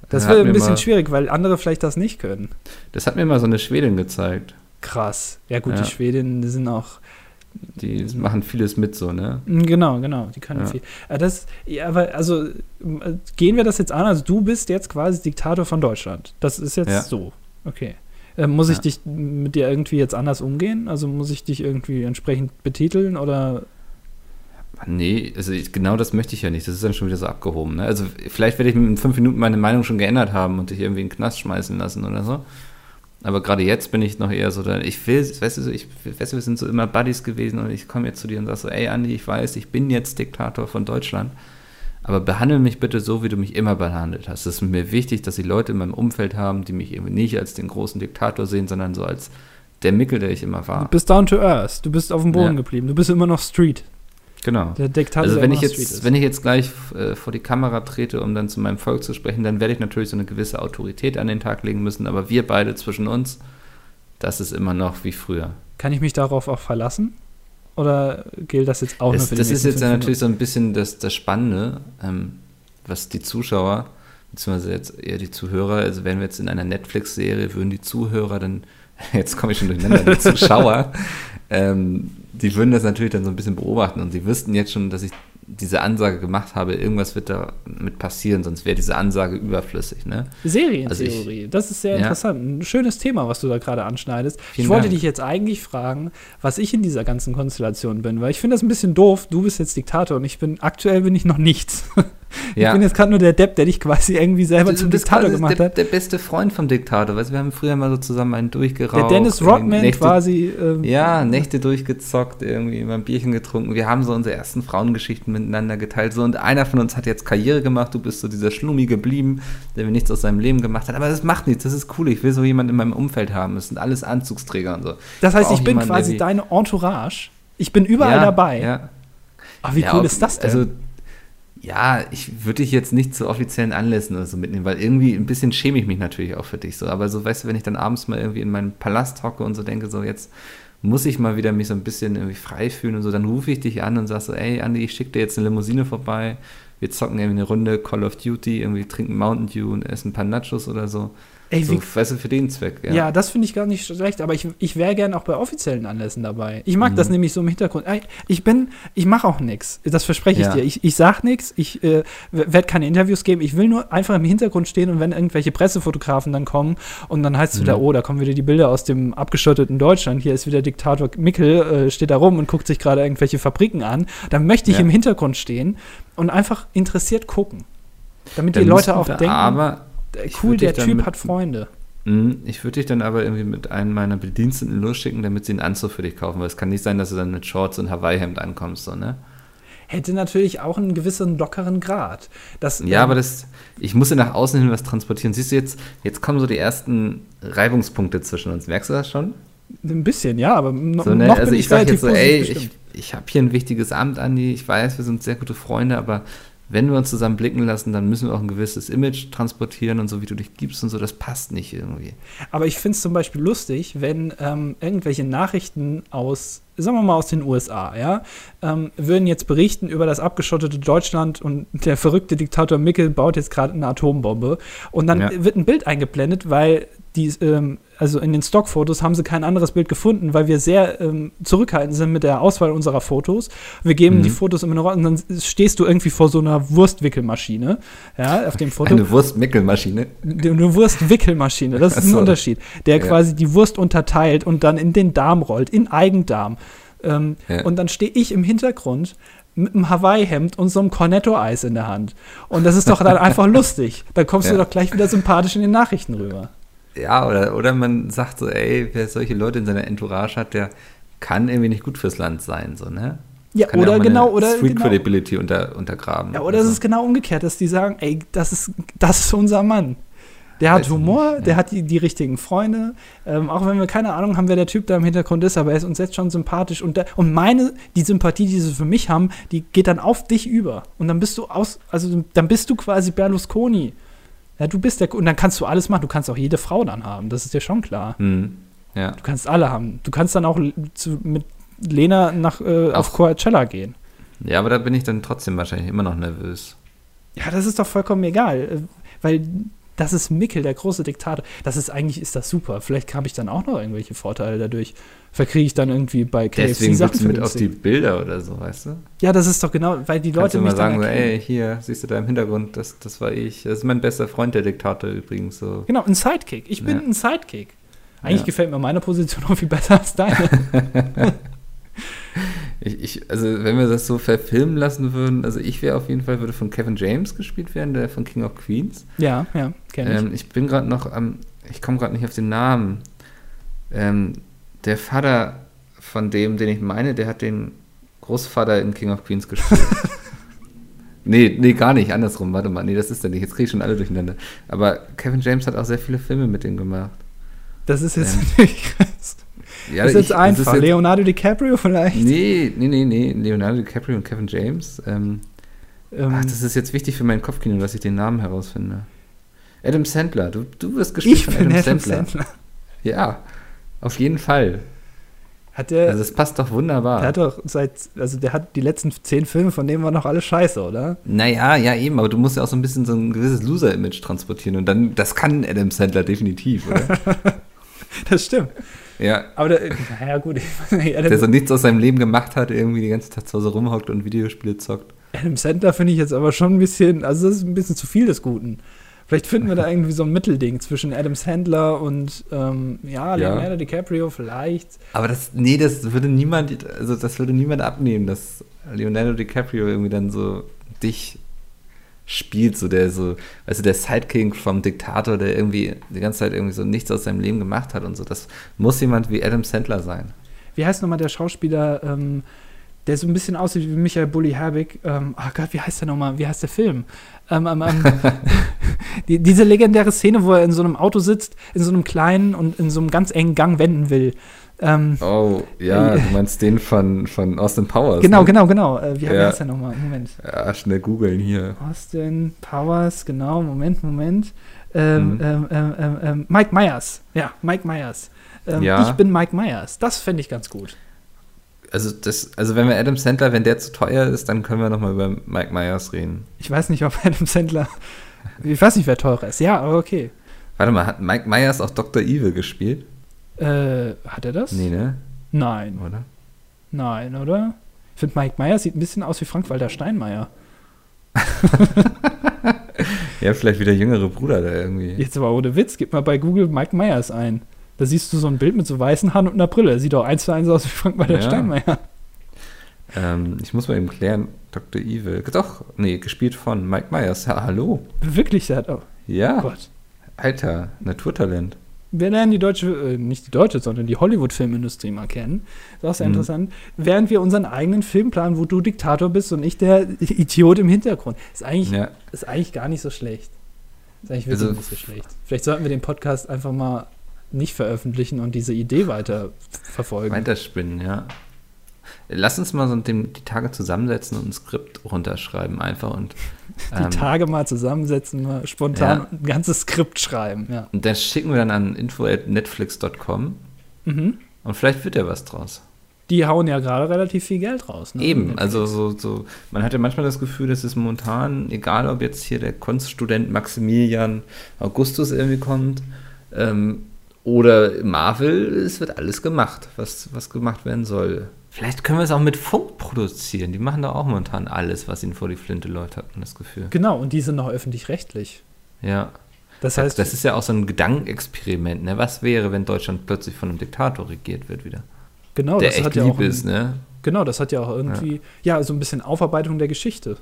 Das wäre ein bisschen mal, schwierig, weil andere vielleicht das nicht können.
Das hat mir mal so eine Schwedin gezeigt.
Krass. Ja, gut, ja. die Schwedinnen sind auch.
Die machen vieles mit so, ne?
Mm, genau, genau, die können ja. viel. Das, ja, aber also gehen wir das jetzt an, also du bist jetzt quasi Diktator von Deutschland. Das ist jetzt so. Okay. Äh, muss ich dich mit dir irgendwie jetzt anders umgehen? Also muss ich dich irgendwie entsprechend betiteln oder
Nee, also ich, genau das möchte ich ja nicht. Das ist dann schon wieder so abgehoben. Ne? Also vielleicht werde ich in fünf Minuten meine Meinung schon geändert haben und dich irgendwie in den Knast schmeißen lassen oder so. Aber gerade jetzt bin ich noch eher so, da, ich will, weißt du, ich, weißt du, wir sind so immer Buddies gewesen und ich komme jetzt zu dir und sage so, ey Andi, ich weiß, ich bin jetzt Diktator von Deutschland, aber behandle mich bitte so, wie du mich immer behandelt hast. Es ist mir wichtig, dass die Leute in meinem Umfeld haben, die mich eben nicht als den großen Diktator sehen, sondern so als der Mickel, der ich immer war.
Du bist down to earth, du bist auf dem Boden ja. geblieben, du bist immer noch Street.
Genau. Der Diktator also wenn ich jetzt, wenn ich jetzt gleich äh, vor die Kamera trete, um dann zu meinem Volk zu sprechen, dann werde ich natürlich so eine gewisse Autorität an den Tag legen müssen. Aber wir beide zwischen uns, das ist immer noch wie früher.
Kann ich mich darauf auch verlassen? Oder gilt das jetzt auch
es, nur für die Das ist jetzt ja natürlich so ein bisschen das, das Spannende, ähm, was die Zuschauer, beziehungsweise jetzt eher die Zuhörer, also wenn wir jetzt in einer Netflix-Serie würden die Zuhörer dann, *laughs* jetzt komme ich schon durcheinander, die Zuschauer, *laughs* ähm, die würden das natürlich dann so ein bisschen beobachten. Und sie wüssten jetzt schon, dass ich diese Ansage gemacht habe, irgendwas wird damit passieren, sonst wäre diese Ansage überflüssig. Ne?
Serientheorie, also ich, das ist sehr ja. interessant. Ein schönes Thema, was du da gerade anschneidest. Vielen ich wollte Dank. dich jetzt eigentlich fragen, was ich in dieser ganzen Konstellation bin, weil ich finde das ein bisschen doof. Du bist jetzt Diktator und ich bin, aktuell bin ich noch nichts. *laughs* Ja. Ich bin jetzt gerade nur der Depp, der dich quasi irgendwie selber du, zum Diktator gemacht
der,
hat.
Der beste Freund vom Diktator. Weißt, wir haben früher mal so zusammen einen durchgeraucht.
Der Dennis Rodman Nächte, quasi.
Ähm, ja, Nächte durchgezockt, irgendwie mal ein Bierchen getrunken. Wir haben so unsere ersten Frauengeschichten miteinander geteilt. So, und einer von uns hat jetzt Karriere gemacht. Du bist so dieser Schlummi geblieben, der mir nichts aus seinem Leben gemacht hat. Aber das macht nichts. Das ist cool. Ich will so jemanden in meinem Umfeld haben. Das sind alles Anzugsträger und so.
Das heißt, ich bin jemanden, quasi deine Entourage. Ich bin überall ja, dabei. Ja. Ach, wie ja, cool ist das denn?
Also, ja, ich würde dich jetzt nicht zu offiziellen Anlässen oder so mitnehmen, weil irgendwie ein bisschen schäme ich mich natürlich auch für dich so. Aber so, weißt du, wenn ich dann abends mal irgendwie in meinen Palast hocke und so denke, so jetzt muss ich mal wieder mich so ein bisschen irgendwie frei fühlen und so, dann rufe ich dich an und sag so, ey Andi, ich schicke dir jetzt eine Limousine vorbei, wir zocken irgendwie eine Runde Call of Duty, irgendwie trinken Mountain Dew und essen ein paar Nachos oder so. Ey, so, wie, weißt du, für den Zweck,
ja. Ja, das finde ich gar nicht schlecht, aber ich, ich wäre gern auch bei offiziellen Anlässen dabei. Ich mag mhm. das nämlich so im Hintergrund. Ich bin, ich mache auch nichts. Das verspreche ich ja. dir. Ich, ich sag nichts, ich äh, werde keine Interviews geben. Ich will nur einfach im Hintergrund stehen und wenn irgendwelche Pressefotografen dann kommen und dann heißt es mhm. wieder, oh, da kommen wieder die Bilder aus dem abgeschotteten Deutschland. Hier ist wieder Diktator Mickel, äh, steht da rum und guckt sich gerade irgendwelche Fabriken an. Dann möchte ich ja. im Hintergrund stehen und einfach interessiert gucken. Damit dann die Leute auch denken.
Aber
cool, der Typ mit, hat Freunde.
Mh, ich würde dich dann aber irgendwie mit einem meiner Bediensteten losschicken, damit sie einen Anzug für dich kaufen, weil es kann nicht sein, dass du dann mit Shorts und Hawaii-Hemd ankommst, so, ne?
Hätte natürlich auch einen gewissen lockeren Grad. Das,
ja, ähm, aber das, ich muss ja nach außen hin was transportieren. Siehst du jetzt, jetzt kommen so die ersten Reibungspunkte zwischen uns. Merkst du das schon?
Ein bisschen, ja, aber
no, so, ne, noch also bin ich, ich sag jetzt so, ey, ich, ich habe hier ein wichtiges Amt, Andi. Ich weiß, wir sind sehr gute Freunde, aber wenn wir uns zusammen blicken lassen, dann müssen wir auch ein gewisses Image transportieren und so, wie du dich gibst und so, das passt nicht irgendwie.
Aber ich finde es zum Beispiel lustig, wenn ähm, irgendwelche Nachrichten aus, sagen wir mal aus den USA, ja, ähm, würden jetzt berichten über das abgeschottete Deutschland und der verrückte Diktator Mickel baut jetzt gerade eine Atombombe und dann ja. wird ein Bild eingeblendet, weil die, ähm, also in den Stockfotos haben sie kein anderes Bild gefunden, weil wir sehr ähm, zurückhaltend sind mit der Auswahl unserer Fotos. Wir geben mhm. die Fotos immer noch und dann stehst du irgendwie vor so einer Wurstwickelmaschine, ja, auf dem Foto.
Eine Wurstwickelmaschine?
Eine Wurstwickelmaschine, das ist ein Unterschied, der ja. quasi die Wurst unterteilt und dann in den Darm rollt, in Eigendarm. Ähm, ja. Und dann stehe ich im Hintergrund mit einem Hawaii-Hemd und so einem Cornetto-Eis in der Hand. Und das ist doch dann einfach *laughs* lustig. Dann kommst ja. du doch gleich wieder sympathisch in den Nachrichten rüber
ja, oder, oder man sagt so, ey, wer solche Leute in seiner Entourage hat, der kann irgendwie nicht gut fürs Land sein, so, ne?
Ja,
kann
oder
auch
genau, oder
Street
genau.
Credibility unter, untergraben.
Ja, oder
Also,
es ist genau umgekehrt, dass die sagen, ey, das ist, das ist unser Mann. Der hat Humor,
nicht,
der
ja.
hat die, die richtigen Freunde. Ähm, auch wenn wir keine Ahnung haben, wer der Typ da im Hintergrund ist, aber er ist uns jetzt schon sympathisch. Und, da, und meine, die Sympathie, die sie für mich haben, die geht dann auf dich über. Und dann bist du aus, also dann bist du quasi Berlusconi. Ja, du bist der, und dann kannst du alles machen. Du kannst auch jede Frau dann haben, das ist dir schon klar.
Hm, ja.
Du kannst alle haben. Du kannst dann auch zu, mit Lena nach, äh, auf Coachella gehen.
ja, aber da bin ich dann trotzdem wahrscheinlich immer noch nervös.
Ja, das ist doch vollkommen egal, äh, weil das ist Mickel, der große Diktator. Das ist eigentlich, ist das super. Vielleicht habe ich dann auch noch irgendwelche Vorteile dadurch. Verkriege ich dann irgendwie bei KFC
Deswegen
Sachen
mit auf die. Bilder oder so, weißt du?
Ja, das ist doch genau, weil die
Kannst
Leute
du
mich
mal
dann
sagen, so,
erkennen.
ey, hier, siehst du da im Hintergrund, das, das war ich. Das ist mein bester Freund, der Diktator übrigens. So.
Genau, ein Sidekick. Ich bin
Ja.
ein Sidekick. Eigentlich
Ja.
gefällt mir meine Position *laughs* auch viel besser als deine. *laughs*
Ich, ich, also wenn wir das so verfilmen lassen würden, also ich wäre auf jeden Fall, würde von Kevin James gespielt werden, der von King of Queens.
ja, ja, kenne ich.
Ähm, ich bin gerade noch am, ich komme gerade nicht auf den Namen. Ähm, der Vater von dem, den ich meine, der hat den Großvater in King of Queens gespielt. *laughs* nee, nee, gar nicht, andersrum, warte mal, nee, das ist der nicht, jetzt kriege ich schon alle durcheinander. Aber Kevin James hat auch sehr viele Filme mit dem gemacht.
Das ist jetzt
ähm, *laughs*
natürlich krass.
Ja,
das ist jetzt einfach.
jetzt-
Leonardo DiCaprio vielleicht.
Nee, nee, nee, nee, Leonardo DiCaprio und Kevin James. Ähm,
Ähm,
ach, das ist jetzt wichtig für mein Kopfkino, dass ich den Namen herausfinde. Adam Sandler, du, du wirst gespielt
ich
von
bin
Adam,
Adam
Sandler.
Sandler.
Ja, auf jeden Fall.
Hat der,
Also das passt doch wunderbar.
der hat doch seit, also der hat die letzten zehn Filme, von denen waren noch alle scheiße, oder?
naja, ja eben, aber du musst ja auch so ein bisschen so ein gewisses Loser-Image transportieren und dann, das kann Adam Sandler definitiv, oder? *laughs*
Das stimmt.
Ja,
Aber der, naja, gut, *laughs* ich weiß nicht,
der so nichts aus seinem Leben gemacht hat, irgendwie die ganze Zeit zu Hause rumhockt und Videospiele zockt.
Adam Sandler finde ich jetzt aber schon ein bisschen, also das ist ein bisschen zu viel des Guten. Vielleicht finden wir da *laughs* irgendwie so ein Mittelding zwischen Adam Sandler und, ähm, ja,
Ja.
Leonardo DiCaprio vielleicht.
Aber das, nee, das würde niemand, also das würde niemand abnehmen, dass Leonardo DiCaprio irgendwie dann so dich spielt, so der so, weißt du, der Sidekick vom Diktator, der irgendwie die ganze Zeit irgendwie so nichts aus seinem Leben gemacht hat und so. Das muss jemand wie Adam Sandler sein.
Wie heißt nochmal der Schauspieler, ähm, der so ein bisschen aussieht wie Michael Bulli Herbig? Ähm, oh Gott, wie heißt der nochmal? Wie heißt der Film? Ähm, ähm, ähm, *laughs* die, diese legendäre Szene, wo er in so einem Auto sitzt, in so einem kleinen und in so einem ganz engen Gang wenden will. Ähm,
Oh, ja,
Äh,
du meinst den von, von Austin Powers.
genau,
ne?
genau, genau. Äh, wie,
Ja.
heißt der nochmal? Moment.
Ja, schnell googeln hier.
Austin Powers, genau, Moment, Moment. Ähm,
Mhm.
ähm, ähm, ähm, ähm, Mike Myers. Ja, Mike Myers.
Ja.
Ich bin Mike Myers. Das fände ich ganz gut.
Also, das, also wenn wir Adam Sandler, wenn der zu teuer ist, dann können wir nochmal über Mike Myers reden.
Ich weiß nicht, ob *laughs* Adam Sandler. Ich weiß nicht, wer teurer ist. Ja, aber okay.
Warte mal, hat Mike Myers auch Dr. Evil gespielt?
Äh, hat er das?
Nee, ne?
Nein,
Oder?
nein, oder? Ich finde, Mike Myers sieht ein bisschen aus wie Frank-Walter Steinmeier. *laughs*
Ja, vielleicht wie der jüngere Bruder da irgendwie.
Jetzt aber ohne Witz, gib mal bei Google Mike Myers ein. Da siehst du so ein Bild mit so weißen Haaren und einer Brille. Sieht auch eins zu eins aus wie Frank-Walter
Ja.
Steinmeier.
Ähm, ich muss mal eben klären, Dr. Evil. Doch, nee, gespielt von Mike Myers. Ja, hallo.
Wirklich, der hat auch.
Ja,
Oh Gott.
Alter, Naturtalent.
Wir lernen die deutsche, äh, nicht die deutsche, sondern die Hollywood-Filmindustrie mal kennen. Das ist auch sehr
Mhm.
interessant. Während wir unseren eigenen Film planen, wo du Diktator bist und ich der *laughs* Idiot im Hintergrund. Ist eigentlich,
Ja,
ist eigentlich gar nicht so schlecht. Ist eigentlich wirklich
Also-
nicht so schlecht. Vielleicht sollten wir den Podcast einfach mal nicht veröffentlichen und diese Idee weiter verfolgen.
weiterspinnen, ja. Lass uns mal so dem, die Tage zusammensetzen und ein Skript runterschreiben einfach und, *laughs*
die
ähm,
Tage mal zusammensetzen, mal spontan
Ja.
ein ganzes Skript schreiben. Ja.
und das schicken wir dann an info.netflix.com
Mhm.
und vielleicht wird ja was draus.
Die hauen ja gerade relativ viel Geld raus. Ne?
Eben, also so, so, man hat ja manchmal das Gefühl, dass es momentan, egal ob jetzt hier der Kunststudent Maximilian Augustus irgendwie kommt, ähm, oder Marvel, es wird alles gemacht, was, was gemacht werden soll. Vielleicht können wir es auch mit Funk produzieren. Die machen da auch momentan alles, was ihnen vor die Flinte läuft, hat man das Gefühl.
Genau, und die sind noch öffentlich-rechtlich.
Ja.
Das heißt,
das ist ja auch so ein Gedankenexperiment. Ne? Was wäre, wenn Deutschland plötzlich von einem Diktator regiert wird wieder?
genau,
der
das
echt
hat ja
lieb
auch
ist, ne?
Genau, das hat ja auch irgendwie, ja. so ein bisschen Aufarbeitung der Geschichte.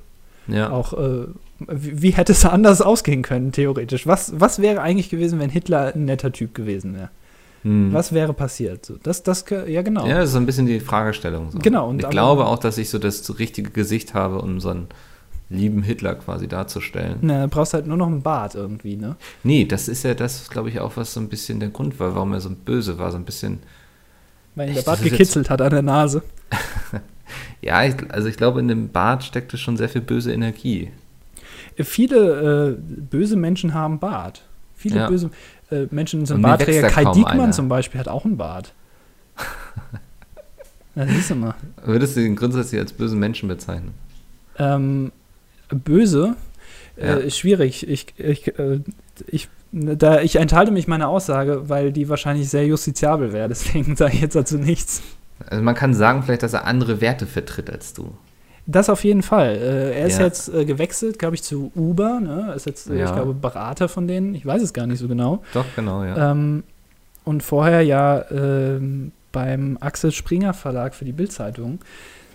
Ja. Auch, äh, wie, wie, hätte es anders ausgehen können, theoretisch? Was, was wäre eigentlich gewesen, wenn Hitler ein netter Typ gewesen wäre? Hm. Was wäre passiert? So, das, das, ja, genau.
Ja, das ist so ein bisschen die Fragestellung. So.
Genau.
Und ich glaube auch, dass ich so das richtige Gesicht habe, um so einen lieben Hitler quasi darzustellen.
Na, du brauchst halt nur noch einen Bart irgendwie, ne?
Nee, das ist ja das, glaube ich, auch, was so ein bisschen der Grund war, warum er so böse war, so ein bisschen.
Weil ihn der Bart gekitzelt hat an der Nase. *laughs*
ja, ich, also ich glaube, in dem Bart steckte schon sehr viel böse Energie.
Viele äh, böse Menschen haben Bart. Viele ja. böse äh, Menschen sind Bartträger. Kai Diekmann einer. zum Beispiel hat auch einen Bart. *laughs*
das siehst du mal. Würdest du ihn grundsätzlich als bösen Menschen bezeichnen?
Ähm, böse äh, ja. ist schwierig. Ich, ich, äh, ich, da, ich enthalte mich meiner Aussage, weil die wahrscheinlich sehr justiziabel wäre. Deswegen *laughs* sage ich jetzt dazu nichts.
Also man kann sagen vielleicht, dass er andere Werte vertritt als du.
Das auf jeden Fall. Äh, er ist ja. jetzt äh, gewechselt, glaube ich, zu Uber. Ne? Ist jetzt, äh, ja. ich glaube, Berater von denen. Ich weiß es gar nicht so genau.
Doch, genau, ja.
Ähm, und vorher ja ähm, beim Axel Springer Verlag für die Bildzeitung.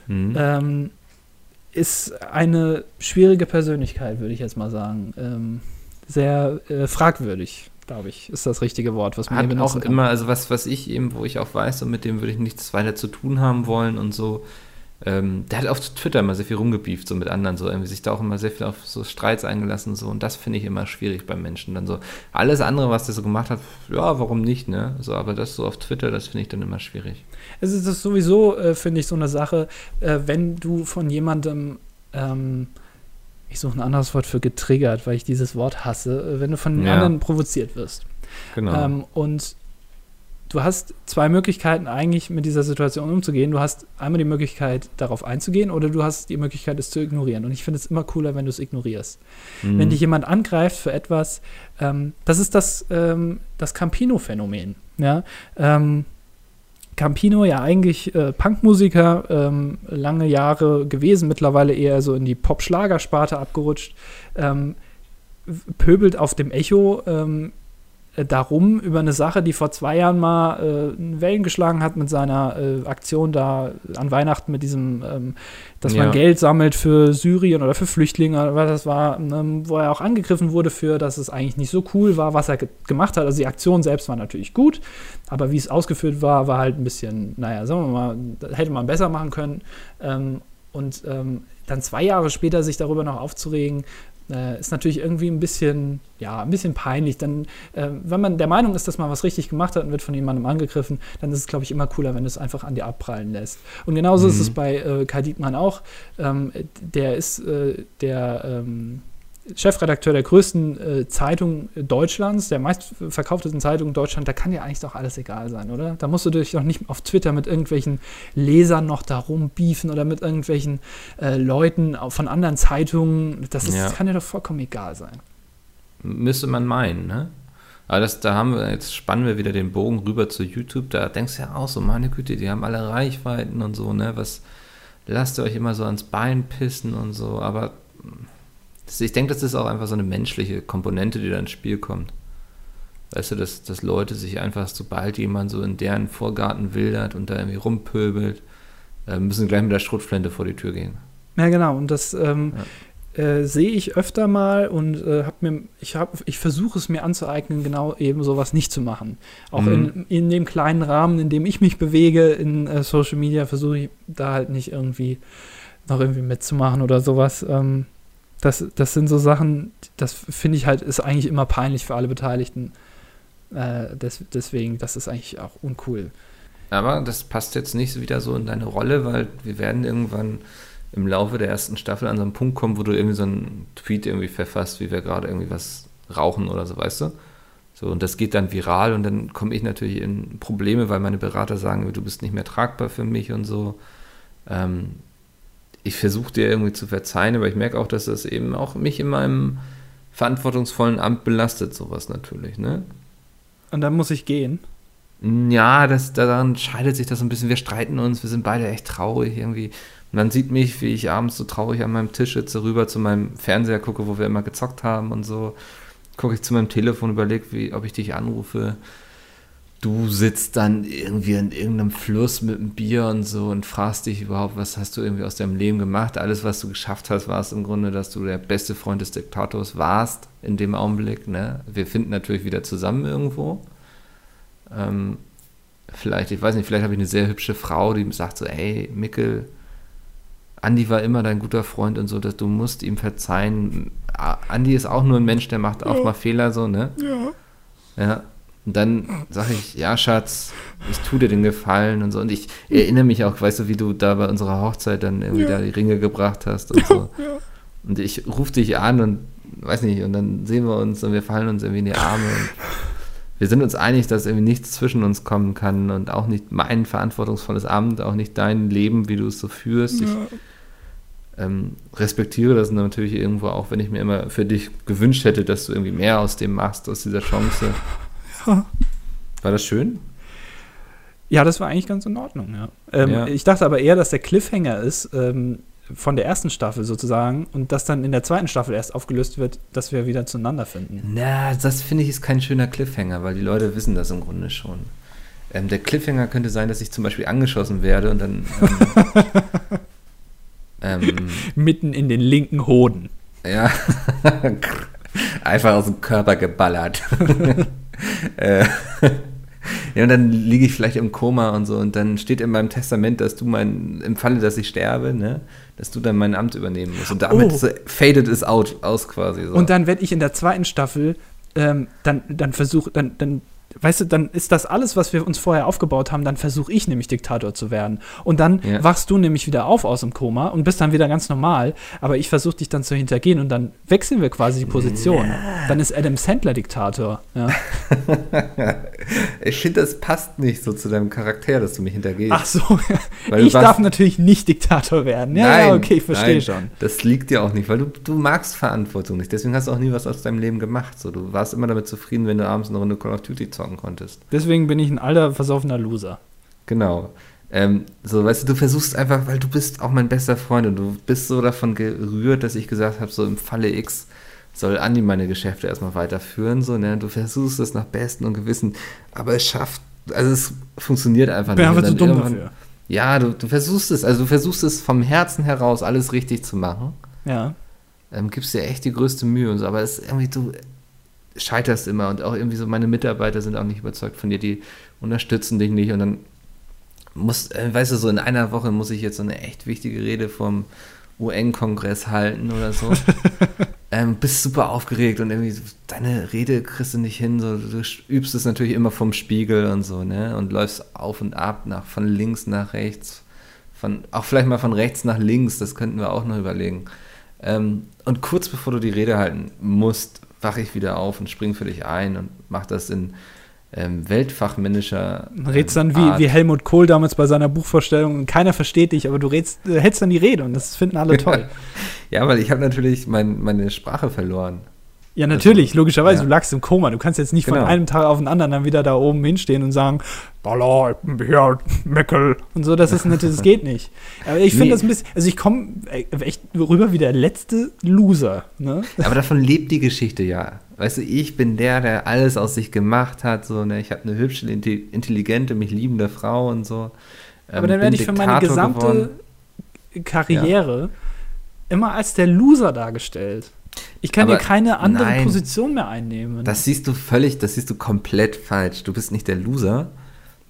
Mhm. Ähm, ist eine schwierige Persönlichkeit, würde ich jetzt mal sagen. Ähm, sehr äh, fragwürdig, glaube ich, ist das richtige Wort,
was man Hat hier auch kann. immer, also was, was ich eben, wo ich auch weiß, und mit dem würde ich nichts weiter zu tun haben wollen und so, ähm, der hat auf Twitter immer sehr viel rumgebieft, so mit anderen, so irgendwie sich da auch immer sehr viel auf so Streits eingelassen, so und das finde ich immer schwierig beim Menschen. Dann so alles andere, was der so gemacht hat, ja, warum nicht, ne? So, aber das so auf Twitter, das finde ich dann immer schwierig.
Es ist sowieso, äh, finde ich, so eine Sache, äh, wenn du von jemandem ähm, ich suche ein anderes Wort für getriggert, weil ich dieses Wort hasse, äh, wenn du von ja. anderen provoziert wirst. Genau. Ähm, und du hast zwei Möglichkeiten eigentlich mit dieser Situation umzugehen. Du hast einmal die Möglichkeit, darauf einzugehen oder du hast die Möglichkeit, es zu ignorieren. Und ich finde es immer cooler, wenn du es ignorierst. Mhm. Wenn dich jemand angreift für etwas, ähm, das ist das, ähm, das Campino-Phänomen. Ja? Ähm, Campino ja eigentlich äh, Punkmusiker, ähm, lange Jahre gewesen, mittlerweile eher so in die Pop-Schlagersparte abgerutscht, ähm, pöbelt auf dem Echo ähm, äh, darum über eine Sache, die vor zwei Jahren mal äh, Wellen geschlagen hat mit seiner äh, Aktion da an Weihnachten mit diesem, ähm, dass ja. man Geld sammelt für Syrien oder für Flüchtlinge oder was das war, ähm, wo er auch angegriffen wurde für, dass es eigentlich nicht so cool war, was er ge gemacht hat. Also die Aktion selbst war natürlich gut, aber wie es ausgeführt war, war halt ein bisschen, naja, sagen wir mal, hätte man besser machen können. Ähm, und ähm, dann zwei Jahre später sich darüber noch aufzuregen, äh, ist natürlich irgendwie ein bisschen, ja, ein bisschen peinlich. Dann, äh, wenn man der Meinung ist, dass man was richtig gemacht hat und wird von jemandem angegriffen, dann ist es, glaube ich, immer cooler, wenn du es einfach an dir abprallen lässt. Und genauso mhm. ist es mhm. bei äh, Kai Diekmann auch. Ähm, der ist äh, der ähm, Chefredakteur der größten äh, Zeitung Deutschlands, der meistverkauftesten Zeitung Deutschland, da kann ja eigentlich doch alles egal sein, oder? Da musst du dich doch nicht auf Twitter mit irgendwelchen Lesern noch da rumbiefen oder mit irgendwelchen äh, Leuten von anderen Zeitungen. Das, ist, ja. das kann ja doch vollkommen egal sein.
Müsste man meinen, ne? Aber das, da haben wir, jetzt spannen wir wieder den Bogen rüber zu YouTube, da denkst du ja auch so, meine Güte, die haben alle Reichweiten und so, ne? Was lasst ihr euch immer so ans Bein pissen und so, aber ich denke, das ist auch einfach so eine menschliche Komponente, die da ins Spiel kommt. Weißt du, dass, dass Leute sich einfach, sobald jemand so in deren Vorgarten wildert und da irgendwie rumpöbelt, äh, müssen gleich mit der Schrotflinte vor die Tür gehen.
Ja, genau. Und das ähm, ja. äh, sehe ich öfter mal und äh, hab mir, ich, ich versuche es mir anzueignen, genau eben sowas nicht zu machen. Auch mhm. in, in dem kleinen Rahmen, in dem ich mich bewege in äh, Social Media, versuche ich da halt nicht irgendwie noch irgendwie mitzumachen oder sowas. Ähm, das, das sind so Sachen, das finde ich halt, ist eigentlich immer peinlich für alle Beteiligten. Äh, des, deswegen, das ist eigentlich auch uncool.
Aber das passt jetzt nicht wieder so in deine Rolle, weil wir werden irgendwann im Laufe der ersten Staffel an so einen Punkt kommen, wo du irgendwie so einen Tweet irgendwie verfasst, wie wir gerade irgendwie was rauchen oder so, weißt du? So, und das geht dann viral und dann komme ich natürlich in Probleme, weil meine Berater sagen, du bist nicht mehr tragbar für mich und so. Ähm, ich versuche dir irgendwie zu verzeihen, aber ich merke auch, dass das eben auch mich in meinem verantwortungsvollen Amt belastet, sowas natürlich, ne?
Und dann muss ich gehen.
Ja, das, daran scheidet sich das ein bisschen. Wir streiten uns, wir sind beide echt traurig irgendwie. Und dann sieht mich, wie ich abends so traurig an meinem Tisch sitze, rüber zu meinem Fernseher gucke, wo wir immer gezockt haben und so. Gucke ich zu meinem Telefon, überlege, ob ich dich anrufe. Du sitzt dann irgendwie in irgendeinem Fluss mit einem Bier und so und fragst dich überhaupt, was hast du irgendwie aus deinem Leben gemacht? Alles, was du geschafft hast, war es im Grunde, dass du der beste Freund des Diktators warst in dem Augenblick. Ne? Wir finden natürlich wieder zusammen irgendwo. Ähm, vielleicht, ich weiß nicht, vielleicht habe ich eine sehr hübsche Frau, die sagt so, hey, Mickel, Andi war immer dein guter Freund und so, dass du musst ihm verzeihen. Andi ist auch nur ein Mensch, der macht auch ja. mal Fehler, so, ne? Ja. Ja. Und dann sage ich, ja, Schatz, ich tue dir den Gefallen und so. Und ich erinnere mich auch, weißt du, wie du da bei unserer Hochzeit dann irgendwie ja. da die Ringe gebracht hast und so. Ja. Und ich rufe dich an und weiß nicht, und dann sehen wir uns und wir fallen uns irgendwie in die Arme. Und wir sind uns einig, dass irgendwie nichts zwischen uns kommen kann und auch nicht mein verantwortungsvolles Amt, auch nicht dein Leben, wie du es so führst. Ja. Ich ähm, respektiere das natürlich irgendwo auch, wenn ich mir immer für dich gewünscht hätte, dass du irgendwie mehr aus dem machst, aus dieser Chance. War das schön?
Ja, das war eigentlich ganz in Ordnung, ja. Ähm, ja. Ich dachte aber eher, dass der Cliffhanger ist ähm, von der ersten Staffel sozusagen und dass dann in der zweiten Staffel erst aufgelöst wird, dass wir wieder zueinander finden.
Na, das finde ich ist kein schöner Cliffhanger, weil die Leute wissen das im Grunde schon. Ähm, der Cliffhanger könnte sein, dass ich zum Beispiel angeschossen werde und dann
ähm, *laughs* ähm mitten in den linken Hoden.
Ja, *laughs* einfach aus dem Körper geballert. *laughs* äh, *laughs* ja, und dann liege ich vielleicht im Koma und so und dann steht in meinem Testament, dass du mein, im Falle, dass ich sterbe, ne, dass du dann mein Amt übernehmen musst. Und damit oh. so, faded es out, aus quasi. So.
Und dann werde ich in der zweiten Staffel ähm, dann, dann versuche, dann, dann weißt du, dann ist das alles, was wir uns vorher aufgebaut haben, dann versuche ich nämlich Diktator zu werden. Und dann ja. wachst du nämlich wieder auf aus dem Koma und bist dann wieder ganz normal, aber ich versuche dich dann zu hintergehen und dann wechseln wir quasi die Position. Ja. Dann ist Adam Sandler Diktator. Ja. *laughs*
ich finde, das passt nicht so zu deinem Charakter, dass du mich hintergehst.
Ach so, *laughs* ich darf natürlich nicht Diktator werden. Ja, nein, ja okay, ich verstehe schon.
Das liegt dir auch nicht, weil du, du magst Verantwortung nicht. Deswegen hast du auch nie was aus deinem Leben gemacht. So, du warst immer damit zufrieden, wenn du abends eine Runde Call of Duty zockst zocken konntest.
Deswegen bin ich ein alter, versoffener Loser.
Genau. Ähm, so, weißt du, du versuchst einfach, weil du bist auch mein bester Freund und du bist so davon gerührt, dass ich gesagt habe, so im Falle X soll Andi meine Geschäfte erstmal weiterführen, so, ne? Du versuchst es nach Besten und Gewissen, aber es schafft, also es funktioniert einfach
nicht. Ich bin einfach zu dumm dafür.
Ja, du, du versuchst es, also du versuchst es vom Herzen heraus alles richtig zu machen.
Ja.
Ähm, gibst dir echt die größte Mühe und so, aber es ist irgendwie, du, scheiterst immer und auch irgendwie so meine Mitarbeiter sind auch nicht überzeugt von dir, die unterstützen dich nicht und dann muss, äh, weißt du, so in einer Woche muss ich jetzt so eine echt wichtige Rede vom UN-Kongress halten oder so. *laughs* ähm, bist super aufgeregt und irgendwie deine Rede kriegst du nicht hin, so, du übst es natürlich immer vom Spiegel und so, ne, und läufst auf und ab, nach, von links nach rechts, von, auch vielleicht mal von rechts nach links, das könnten wir auch noch überlegen. Ähm, und kurz bevor du die Rede halten musst, wache ich wieder auf und springe für dich ein und mache das in ähm, weltfachmännischer.
Ähm, redst dann wie, wie Helmut Kohl damals bei seiner Buchvorstellung und keiner versteht dich, aber du redst, äh, hältst dann die Rede und das finden alle toll. *laughs*
ja, weil ich habe natürlich mein, meine Sprache verloren.
Ja, natürlich, also, logischerweise, ja. du lagst im Koma. Du kannst jetzt nicht genau. von einem Tag auf den anderen dann wieder da oben hinstehen und sagen, Dollar, ich bin hier, Meckel und so. Das ist natürlich, das geht nicht. Aber ich finde nee. das ein bisschen, also ich komme äh, echt rüber wie der letzte Loser. Ne?
Aber davon lebt die Geschichte ja. Weißt du, ich bin der, der alles aus sich gemacht hat. So, ne? Ich habe eine hübsche, intelligente, mich liebende Frau und so.
Ähm, Aber dann werde ich für meine gesamte geworden. Karriere ja. immer als der Loser dargestellt. Ich kann Aber hier keine andere nein, Position mehr einnehmen.
Das siehst du völlig, das siehst du komplett falsch. Du bist nicht der Loser,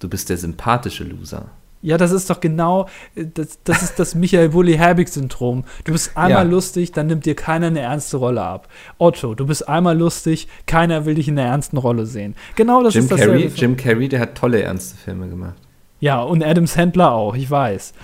du bist der sympathische Loser.
Ja, das ist doch genau, das, das ist das Michael Wully-Herbig-Syndrom. Du bist einmal ja. lustig, dann nimmt dir keiner eine ernste Rolle ab. Otto, du bist einmal lustig, keiner will dich in einer ernsten Rolle sehen. Genau das
Jim
ist das.
Carrey, Jim Carrey, der hat tolle ernste Filme gemacht.
Ja, und Adam Sandler auch, ich weiß.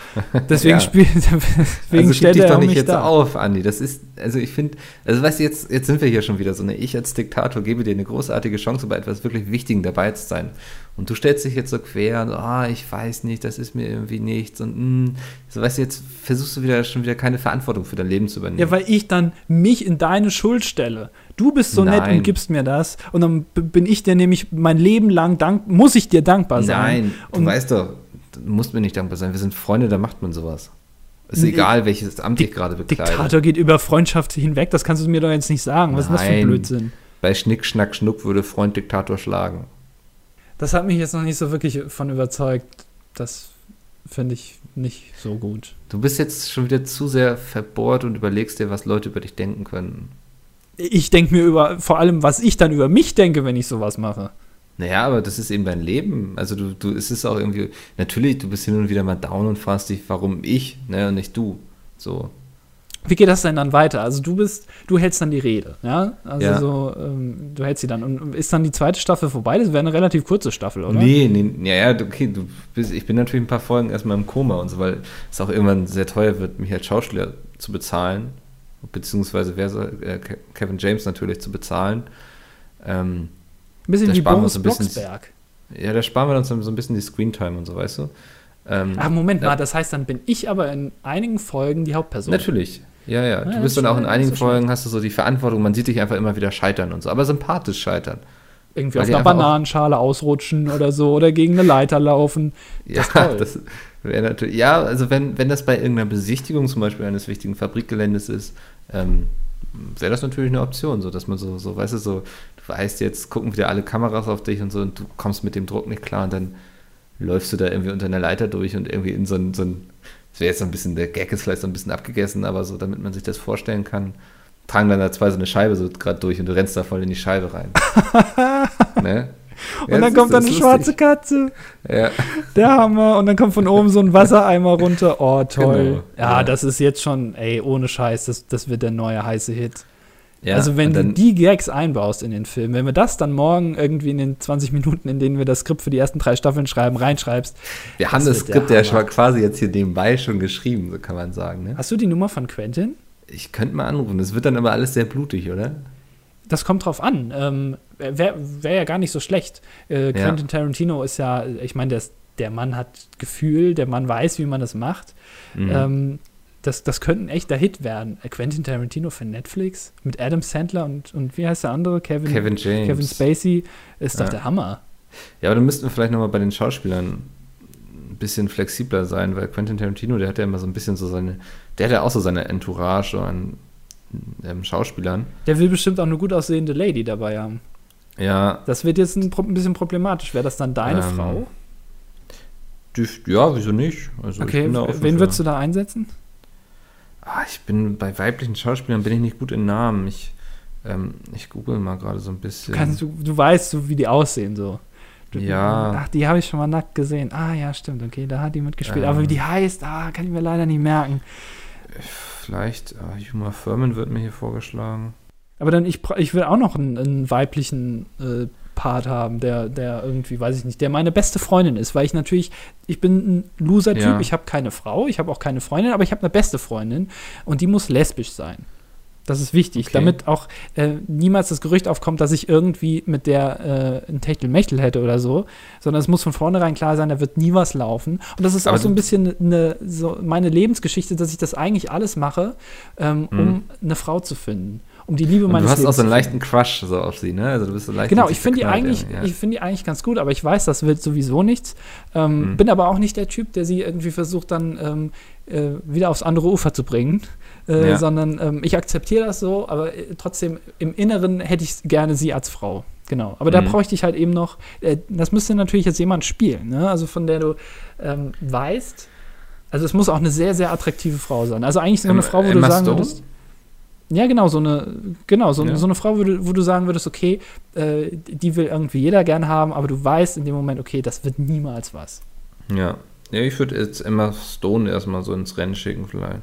Deswegen *laughs* ja. spielt, *laughs* deswegen
also stellt er dich doch nicht jetzt da. auf, Andi. Das ist, also ich finde, also weißt du, jetzt, jetzt sind wir hier schon wieder so eine, ich als Diktator gebe dir eine großartige Chance, bei etwas wirklich Wichtigem dabei zu sein. Und du stellst dich jetzt so quer und, ah, ich weiß nicht, das ist mir irgendwie nichts und, mh, mm, so weißt du, jetzt versuchst du wieder schon wieder keine Verantwortung für dein Leben zu übernehmen.
Ja, weil ich dann mich in deine Schuld stelle. Du bist so Nein. nett und gibst mir das und dann bin ich dir nämlich mein Leben lang dank, muss ich dir dankbar sein.
Nein, du und weißt doch, du musst mir nicht dankbar sein. Wir sind Freunde, da macht man sowas. Ist egal, welches Amt ich gerade bekleide.
Diktator geht über Freundschaft hinweg, das kannst du mir doch jetzt nicht sagen. Was Nein. ist das für ein Blödsinn?
Bei Schnick, Schnack, Schnuck würde Freund Diktator schlagen.
Das hat mich jetzt noch nicht so wirklich von überzeugt. Das finde ich nicht so gut.
Du bist jetzt schon wieder zu sehr verbohrt und überlegst dir, was Leute über dich denken können.
Ich denke mir über, vor allem, was ich dann über mich denke, wenn ich sowas mache.
Naja, aber das ist eben dein Leben. Also du, du, es ist auch irgendwie, natürlich, du bist hin und wieder mal down und fragst dich, warum ich, ne, und nicht du. So.
Wie geht das denn dann weiter? Also du bist, du hältst dann die Rede, ja? Also
Ja.
so, ähm, du hältst sie dann. Und ist dann die zweite Staffel vorbei? Das wäre eine relativ kurze Staffel, oder?
Nee, nee, ja, ja, okay, du bist, ich bin natürlich ein paar Folgen erstmal im Koma und so, weil es auch irgendwann sehr teuer wird, mich als Schauspieler zu bezahlen, beziehungsweise wer soll, äh, Ke- Kevin James natürlich zu bezahlen. Ähm,
Ein bisschen wie Boris
ein bisschen-
Blocksberg.
ja, da sparen wir uns dann so ein bisschen die Screentime und so, weißt du? Ähm,
Ach, Moment
ja.
mal, das heißt, dann bin ich aber in einigen Folgen die Hauptperson.
Natürlich. Ja, ja.
Ja,
Du
das
bist
ist
dann auch in einigen Folgen, hast du so die Verantwortung, man sieht dich einfach immer wieder scheitern und so, aber sympathisch scheitern.
Irgendwie
Weil
auf einer Bananenschale ausrutschen oder so oder gegen eine Leiter laufen. *laughs*
Ja, das wäre natürlich. Ja, also wenn, wenn das bei irgendeiner Besichtigung zum Beispiel eines wichtigen Fabrikgeländes ist, ähm, wäre das natürlich eine Option, so dass man so, so, weißt du, so, du weißt jetzt, gucken wieder alle Kameras auf dich und so und du kommst mit dem Druck nicht klar und dann läufst du da irgendwie unter einer Leiter durch und irgendwie in so ein, so ein das wäre jetzt so ein bisschen, der Gag ist vielleicht so ein bisschen abgegessen, aber so, damit man sich das vorstellen kann, tragen dann da zwei so eine Scheibe so gerade durch und du rennst da voll in die Scheibe rein. *laughs* ne? Ja,
und dann
das
kommt dann eine
ist
schwarze
lustig.
Katze.
Ja.
Der Hammer. Und dann kommt von oben so ein Wassereimer runter. Oh, toll.
Genau,
Ja,
ja.
das ist jetzt schon, ey, ohne Scheiß, das, das wird der neue heiße Hit.
Ja,
also wenn
und
du
dann-
die Gags einbaust in den Film, wenn wir das dann morgen irgendwie in den 20 Minuten, in denen wir das Skript für die ersten drei Staffeln schreiben, reinschreibst.
Wir haben
Das
Skript ja schon quasi jetzt hier nebenbei schon geschrieben, so kann man sagen. Ne?
Hast du die Nummer von Quentin?
Ich könnte mal anrufen. Das wird dann aber alles sehr blutig, oder?
Das kommt drauf an. Ähm, Wäre wär ja gar nicht so schlecht. Äh,
Ja.
Quentin Tarantino ist ja, ich meine, der, der Mann hat Gefühl, der Mann weiß, wie man das macht.
Mhm.
Ähm, das, das könnte ein echter Hit werden. Quentin Tarantino für Netflix mit Adam Sandler und, und wie heißt der andere? Kevin,
Kevin James.
Kevin Spacey ist doch
Ja.
der Hammer.
Ja, aber dann müssten wir vielleicht nochmal bei den Schauspielern ein bisschen flexibler sein, weil Quentin Tarantino, der hat ja immer so ein bisschen so seine, der hat ja auch so seine Entourage an ähm, Schauspielern.
Der will bestimmt auch eine gut aussehende Lady dabei haben.
Ja,
Das wird jetzt ein, ein bisschen problematisch. Wäre das dann deine
Ähm,
Frau?
die, ja, wieso nicht? Also
Okay, wen würdest du da einsetzen?
Ah, ich bin bei weiblichen Schauspielern bin ich nicht gut in Namen. Ich, ähm, ich google mal gerade so ein bisschen.
Kannst du, du weißt, so, wie die aussehen, so. Du,
Ja.
Ach, die habe ich schon mal nackt gesehen. Ah, ja, stimmt, okay, da hat die mitgespielt.
Ähm.
Aber wie die heißt, ah, kann ich mir leider nicht merken.
Vielleicht, ah, Juma Furman wird mir hier vorgeschlagen.
Aber dann, ich, ich will auch noch einen, einen weiblichen äh, Part haben, der, der irgendwie, weiß ich nicht, der meine beste Freundin ist, weil ich natürlich, ich bin ein Loser-Typ,
Ja.
ich habe keine Frau, ich habe auch keine Freundin, aber ich habe eine beste Freundin und die muss lesbisch sein. Das ist wichtig,
Okay.
damit auch äh, niemals das Gerücht aufkommt, dass ich irgendwie mit der äh, ein Techtelmechtel hätte oder so, sondern es muss von vornherein klar sein, da wird nie was laufen. Und das ist
Aber
auch so ein bisschen eine, so meine Lebensgeschichte, dass ich das eigentlich alles mache, ähm, um
Mhm.
eine Frau zu finden, um die Liebe meines
du hast auch
Lebens
so einen leichten. Crush so auf sie, ne? Also du bist so leicht.
Genau, ich finde die eigentlich,
ja.
ich finde die eigentlich ganz gut, aber ich weiß, das wird sowieso nichts. Ähm,
Mhm.
Bin aber auch nicht der Typ, der sie irgendwie versucht, dann ähm, äh, wieder aufs andere Ufer zu bringen, äh,
Ja.
sondern ähm, ich akzeptiere das so, aber äh, trotzdem im Inneren hätte ich gerne sie als Frau. Genau. Aber da
Mhm.
bräuchte ich halt eben noch, äh, das müsste natürlich jetzt jemand spielen, ne? Also von der du ähm, weißt, also es muss auch eine sehr, sehr attraktive Frau sein. Also eigentlich so eine
Emma-
Frau, wo
Emma
du sagen würdest. Ja, genau, so eine, genau, so,
Ja.
so eine Frau, wo du, wo du sagen würdest, okay, äh, die will irgendwie jeder gern haben, aber du weißt in dem Moment, okay, das wird niemals was.
Ja. Ja, ich würde jetzt Emma Stone erstmal so ins Rennen schicken, vielleicht.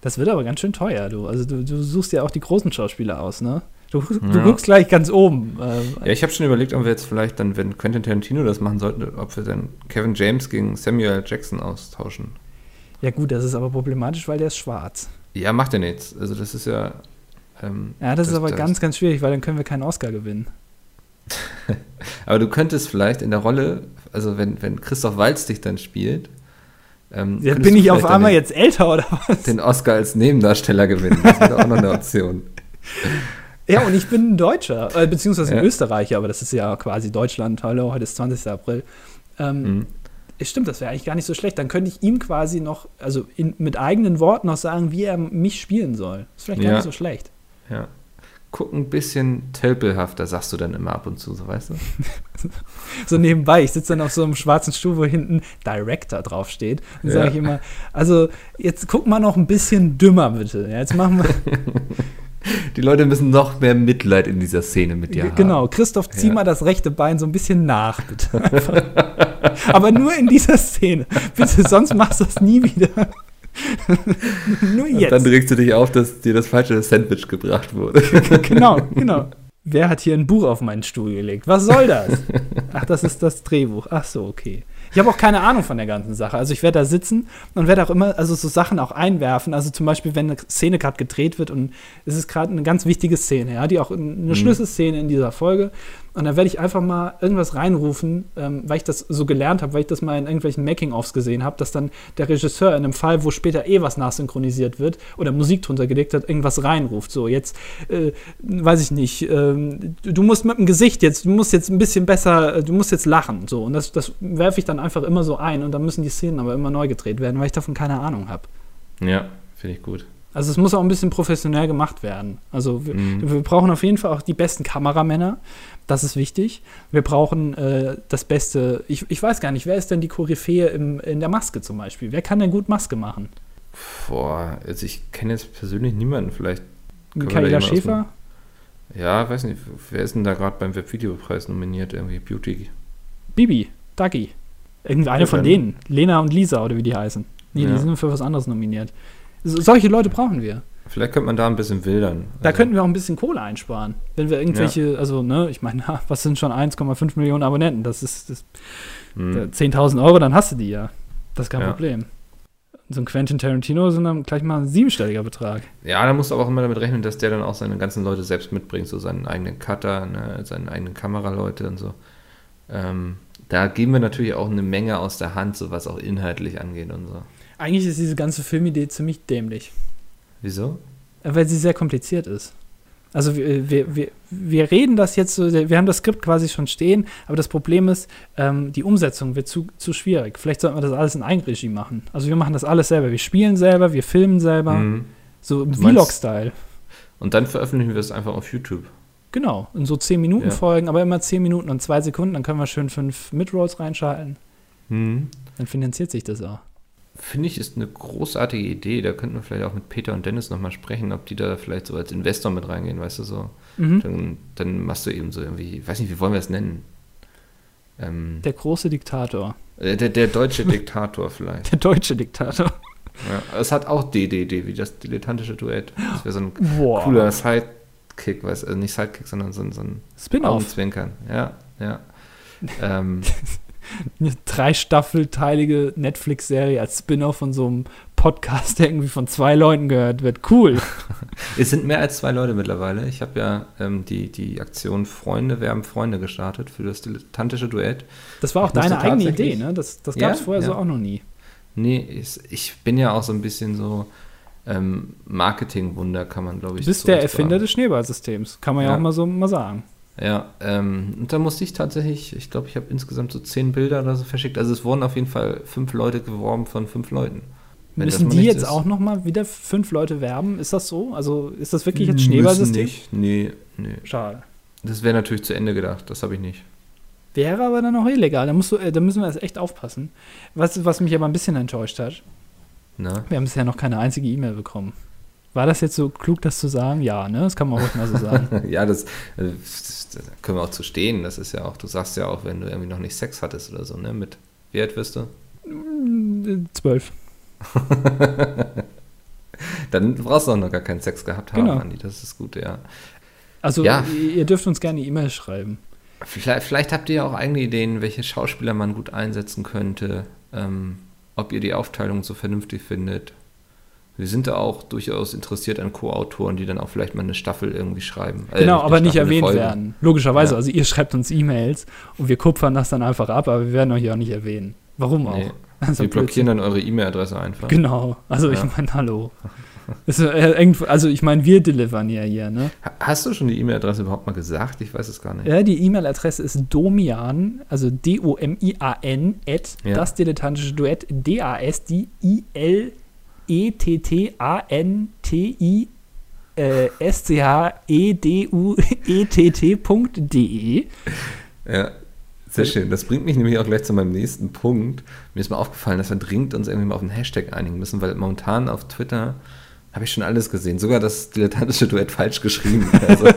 Das wird aber ganz schön teuer, du. Also du, du suchst ja auch die großen Schauspieler aus, ne? Du, du
Ja.
guckst gleich ganz oben. Ähm,
Ja, ich habe schon überlegt, ob wir jetzt vielleicht dann, wenn Quentin Tarantino das machen sollte, ob wir dann Kevin James gegen Samuel. Jackson austauschen.
Ja gut, das ist aber problematisch, weil der ist schwarz.
Ja, macht ja nichts. Also das ist ja. Ähm,
Ja, das, ist aber
das-
ganz, ganz schwierig, weil dann können wir keinen Oscar gewinnen. *laughs*
Aber du könntest vielleicht in der Rolle, also wenn, wenn Christoph Waltz dich dann spielt, ähm,
Ja, bin ich auf einmal
den,
jetzt älter oder was?
den Oscar als Nebendarsteller gewinnen. Das wäre auch noch eine Option. *laughs*
Ja, und ich bin ein Deutscher, äh, beziehungsweise ein
Ja.
Österreicher, aber das ist ja quasi Deutschland. Hallo, heute ist 20. April. Ähm,
Mhm.
Stimmt, das wäre eigentlich gar nicht so schlecht. Dann könnte ich ihm quasi noch, also in, mit eigenen Worten noch sagen, wie er mich spielen soll. Ist vielleicht gar
Ja.
nicht so schlecht.
Ja. Guck ein bisschen tölpelhafter, sagst du dann immer ab und zu, so weißt du? *laughs*
so nebenbei. Ich sitze dann auf so einem schwarzen Stuhl, wo hinten Director draufsteht. Und sage
Ja.
ich immer, also jetzt guck mal noch ein bisschen dümmer, bitte. Ja, jetzt machen wir. *laughs*
Die Leute müssen noch mehr Mitleid in dieser Szene mit dir haben.
genau, Christoph, zieh
Ja.
mal das rechte Bein so ein bisschen nach, bitte. *laughs* Aber nur in dieser Szene. Bitte, sonst machst du das nie wieder. *laughs* nur
Und
jetzt.
dann regst du dich auf, dass dir das falsche Sandwich gebracht wurde. *laughs*
genau, genau. Wer hat hier ein Buch auf meinen Stuhl gelegt? Was soll das? Ach, das ist das Drehbuch. Ach so, okay. Ich habe auch keine Ahnung von der ganzen Sache. Also ich werde da sitzen und werde auch immer, also so Sachen auch einwerfen. Also zum Beispiel, wenn eine Szene gerade gedreht wird und es ist gerade eine ganz wichtige Szene, ja, die auch eine Schlüsselszene in dieser Folge. Und dann werde ich einfach mal irgendwas reinrufen, ähm, weil ich das so gelernt habe, weil ich das mal in irgendwelchen Making-ofs gesehen habe, dass dann der Regisseur in einem Fall, wo später eh was nachsynchronisiert wird oder Musik drunter gelegt hat, irgendwas reinruft. So, jetzt, äh, weiß ich nicht, ähm, du, du musst mit dem Gesicht jetzt, du musst jetzt ein bisschen besser, äh, du musst jetzt lachen. So, und das, das werfe ich dann einfach immer so ein und dann müssen die Szenen aber immer neu gedreht werden, weil ich davon keine Ahnung habe.
Ja, finde ich gut.
Also es muss auch ein bisschen professionell gemacht werden. Also wir,
Mhm.
wir brauchen auf jeden Fall auch die besten Kameramänner. Das ist wichtig. Wir brauchen äh, das Beste. Ich, ich weiß gar nicht, wer ist denn die Koryphäe im, in der Maske zum Beispiel? Wer kann denn gut Maske machen?
Boah, also ich kenne jetzt persönlich niemanden. Vielleicht.
Michaela
dem-
Schäfer?
Ja, weiß nicht, wer ist denn da gerade beim Webvideopreis nominiert? Irgendwie Beauty.
Bibi? Dagi? Irgendeine
Ja,
von denen. Lena und Lisa oder wie die heißen. Nee,
Ja.
die sind für was anderes nominiert. So, solche Leute brauchen wir.
Vielleicht könnte man da ein bisschen wildern.
Da
Also,
könnten wir auch ein bisschen Kohle einsparen. Wenn wir irgendwelche, also, ne, ich meine, *laughs* was sind schon 1,5 Millionen Abonnenten? Das ist, das
hm.
Da 10.000 Euro, dann hast du die ja. Das ist kein
Ja.
Problem. So ein Quentin Tarantino sind dann gleich mal ein siebenstelliger Betrag.
Ja, da musst du aber auch immer damit rechnen, dass der dann auch seine ganzen Leute selbst mitbringt, so seinen eigenen Cutter, ne, seine eigenen Kameraleute und so. Ähm, da geben wir natürlich auch eine Menge aus der Hand, so was auch inhaltlich angeht und so.
Eigentlich ist diese ganze Filmidee ziemlich dämlich,
Wieso?
weil sie sehr kompliziert ist. Also wir, wir, wir, wir reden das jetzt so, wir haben das Skript quasi schon stehen, aber das Problem ist, ähm, die Umsetzung wird zu, zu schwierig. Vielleicht sollten wir das alles in Eigenregie machen. Also wir machen das alles selber. Wir spielen selber, wir filmen selber,
Mhm.
so im Vlog-Style.
Und dann veröffentlichen wir es einfach auf YouTube.
Genau, in so 10 Minuten
Ja.
Folgen, aber immer 10 Minuten und 2 Sekunden, dann können wir schön fünf Midrolls reinschalten.
Mhm.
Dann finanziert sich das auch.
Finde ich, ist eine großartige Idee. Da könnten wir vielleicht auch mit Peter und Dennis nochmal sprechen, ob die da vielleicht so als Investor mit reingehen, weißt du so.
Mhm.
Dann, dann machst du eben so irgendwie, ich weiß nicht, wie wollen wir es nennen? Ähm,
Der große Diktator.
äh, der, der deutsche Diktator vielleicht. *laughs*
Der deutsche Diktator.
Ja, es hat auch DDD, wie das dilettantische Duett. Das wäre so ein
Boah.
cooler Sidekick, weißt du, also nicht Sidekick, sondern so, ein- so ein
Spin-off.
Ja, ja. *laughs* ähm,
Eine dreistaffelteilige Netflix-Serie als Spin-off von so einem Podcast, der irgendwie von zwei Leuten gehört wird. Cool. *laughs*
es sind mehr als zwei Leute mittlerweile. Ich habe ja ähm, die, die Aktion Freunde werben Freunde gestartet für das dilettantische Duett.
Das war auch
Ich
deine eigene Idee, ne? Das, das gab es
Ja,
vorher so
ja.
auch noch nie.
Nee, ich, ich bin ja auch so ein bisschen so ähm, Marketingwunder, kann man glaube
Du
ich
bist
so
der
sagen.
Erfinder des Schneeballsystems. Kann man ja,
Ja.
auch mal so mal sagen.
Ja, ähm, und da musste ich tatsächlich, ich glaube, ich habe insgesamt so zehn Bilder oder so verschickt. Also es wurden auf jeden Fall fünf Leute geworben von fünf Leuten.
Müssen die jetzt
ist.
auch noch mal wieder fünf Leute werben? Ist das so? Also ist das wirklich jetzt
Müssen
Schneeballsystem?
nicht. Nee, nee.
Schade.
Das wäre natürlich zu Ende gedacht, das habe ich nicht.
Wäre aber dann auch illegal. Da, musst du, äh, da müssen wir jetzt echt aufpassen. Was, was mich aber ein bisschen enttäuscht hat,
Na?
wir haben bisher noch keine einzige E-Mail bekommen. War das jetzt so klug, das zu sagen? Ja, ne? Das kann man ruhig mal so sagen. *laughs*
ja, das, äh, das, können wir auch zu stehen. Das ist ja auch, du sagst ja auch, wenn du irgendwie noch nicht Sex hattest oder so, ne? Mit, wie alt wirst du?
Mm, Zwölf. *laughs*
Dann brauchst du auch noch gar keinen Sex gehabt haben,
Genau.
Andi. Das ist gut, ja.
Also
Ja.
ihr, ihr dürft uns gerne E-Mail schreiben.
Vielleicht, vielleicht habt ihr ja auch eigene Ideen, welche Schauspieler man gut einsetzen könnte, ähm, ob ihr die Aufteilung so vernünftig findet. Wir sind da auch durchaus interessiert an Co-Autoren, die dann auch vielleicht mal eine Staffel irgendwie schreiben. Äh,
genau,
eine
aber nicht erwähnt
Folge.
werden. Logischerweise,
Ja.
also ihr schreibt uns E-Mails und wir kupfern das dann einfach ab, aber wir werden euch ja auch nicht erwähnen. Warum auch? *laughs*
Nee.
Also
Wir blockieren
Blödsinn.
dann eure E-Mail-Adresse einfach.
Genau, also
Ja.
ich meine, hallo. Äh, irgendwo- also ich meine, wir delivern ja hier, ne?
Ha- Hast du schon die E-Mail-Adresse überhaupt mal gesagt? Ich weiß es gar nicht.
Ja, die E-Mail-Adresse ist domian, also D-O-M-I-A-N, at
Ja.
das dilettantische Duett, D-A-S-D-I-L-E-T-T-A-N-T-I äh, S-C-H-E-D-U-E-T-T.de.
Ja. Sehr schön. Das bringt mich nämlich auch gleich zu meinem nächsten Punkt. Mir ist mal aufgefallen, dass wir dringend uns irgendwie mal auf einen Hashtag einigen müssen, weil momentan auf Twitter habe ich schon alles gesehen. Sogar das dilettantische Duett falsch geschrieben. *laughs* Also.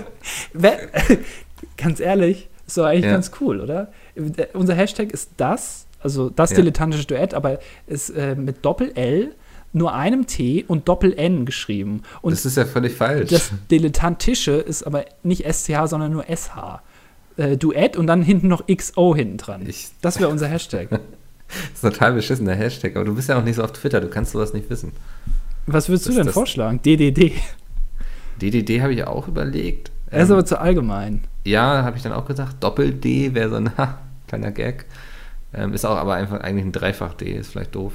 *laughs*
ganz ehrlich, ist doch eigentlich ja. ganz cool, oder? Unser Hashtag ist das, also das ja. dilettantische Duett, aber ist äh, mit Doppel-L nur einem T und Doppel-N geschrieben. Und
das ist ja völlig falsch.
Das Dilettantische ist aber nicht SCH, sondern nur SH. Äh, Duett und dann hinten noch XO hinten dran. Ich, das wäre unser Hashtag. *laughs* das
ist ein total beschissener Hashtag, aber du bist ja auch nicht so auf Twitter, du kannst sowas nicht wissen.
Was würdest du denn vorschlagen? DDD.
DDD habe ich auch überlegt.
Er ist ähm, aber zu allgemein.
Ja, habe ich dann auch gesagt. Doppel-D wäre so ein *laughs* ha, kleiner Gag. Ähm, ist auch aber einfach eigentlich ein Dreifach-D, ist vielleicht doof.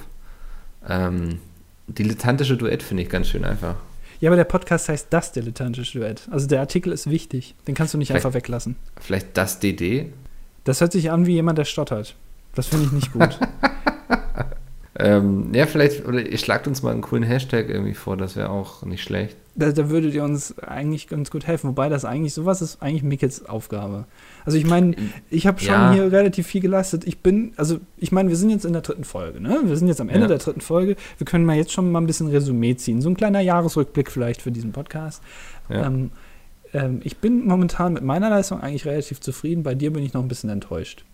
Ähm, dilettantische Duett finde ich ganz schön einfach.
Ja, aber der Podcast heißt das dilettantische Duett. Also der Artikel ist wichtig. Den kannst du nicht vielleicht, einfach weglassen.
Vielleicht das DD?
Das hört sich an wie jemand, der stottert. Das finde ich nicht gut. *laughs*
Ähm, ja, vielleicht, oder ihr schlagt uns mal einen coolen Hashtag irgendwie vor, das wäre auch nicht schlecht.
Da, da, würdet ihr uns eigentlich ganz gut helfen, wobei das eigentlich, sowas ist eigentlich Mickels Aufgabe. Also ich meine, ich habe schon ja. hier relativ viel geleistet. Ich bin, also ich meine, wir sind jetzt in der dritten Folge, ne? Wir sind jetzt am Ende ja. der dritten Folge. Wir können mal jetzt schon mal ein bisschen Resümee ziehen. So ein kleiner Jahresrückblick vielleicht für diesen Podcast. Ja. Ähm, ähm, ich bin momentan mit meiner Leistung eigentlich relativ zufrieden. Bei dir bin ich noch ein bisschen enttäuscht.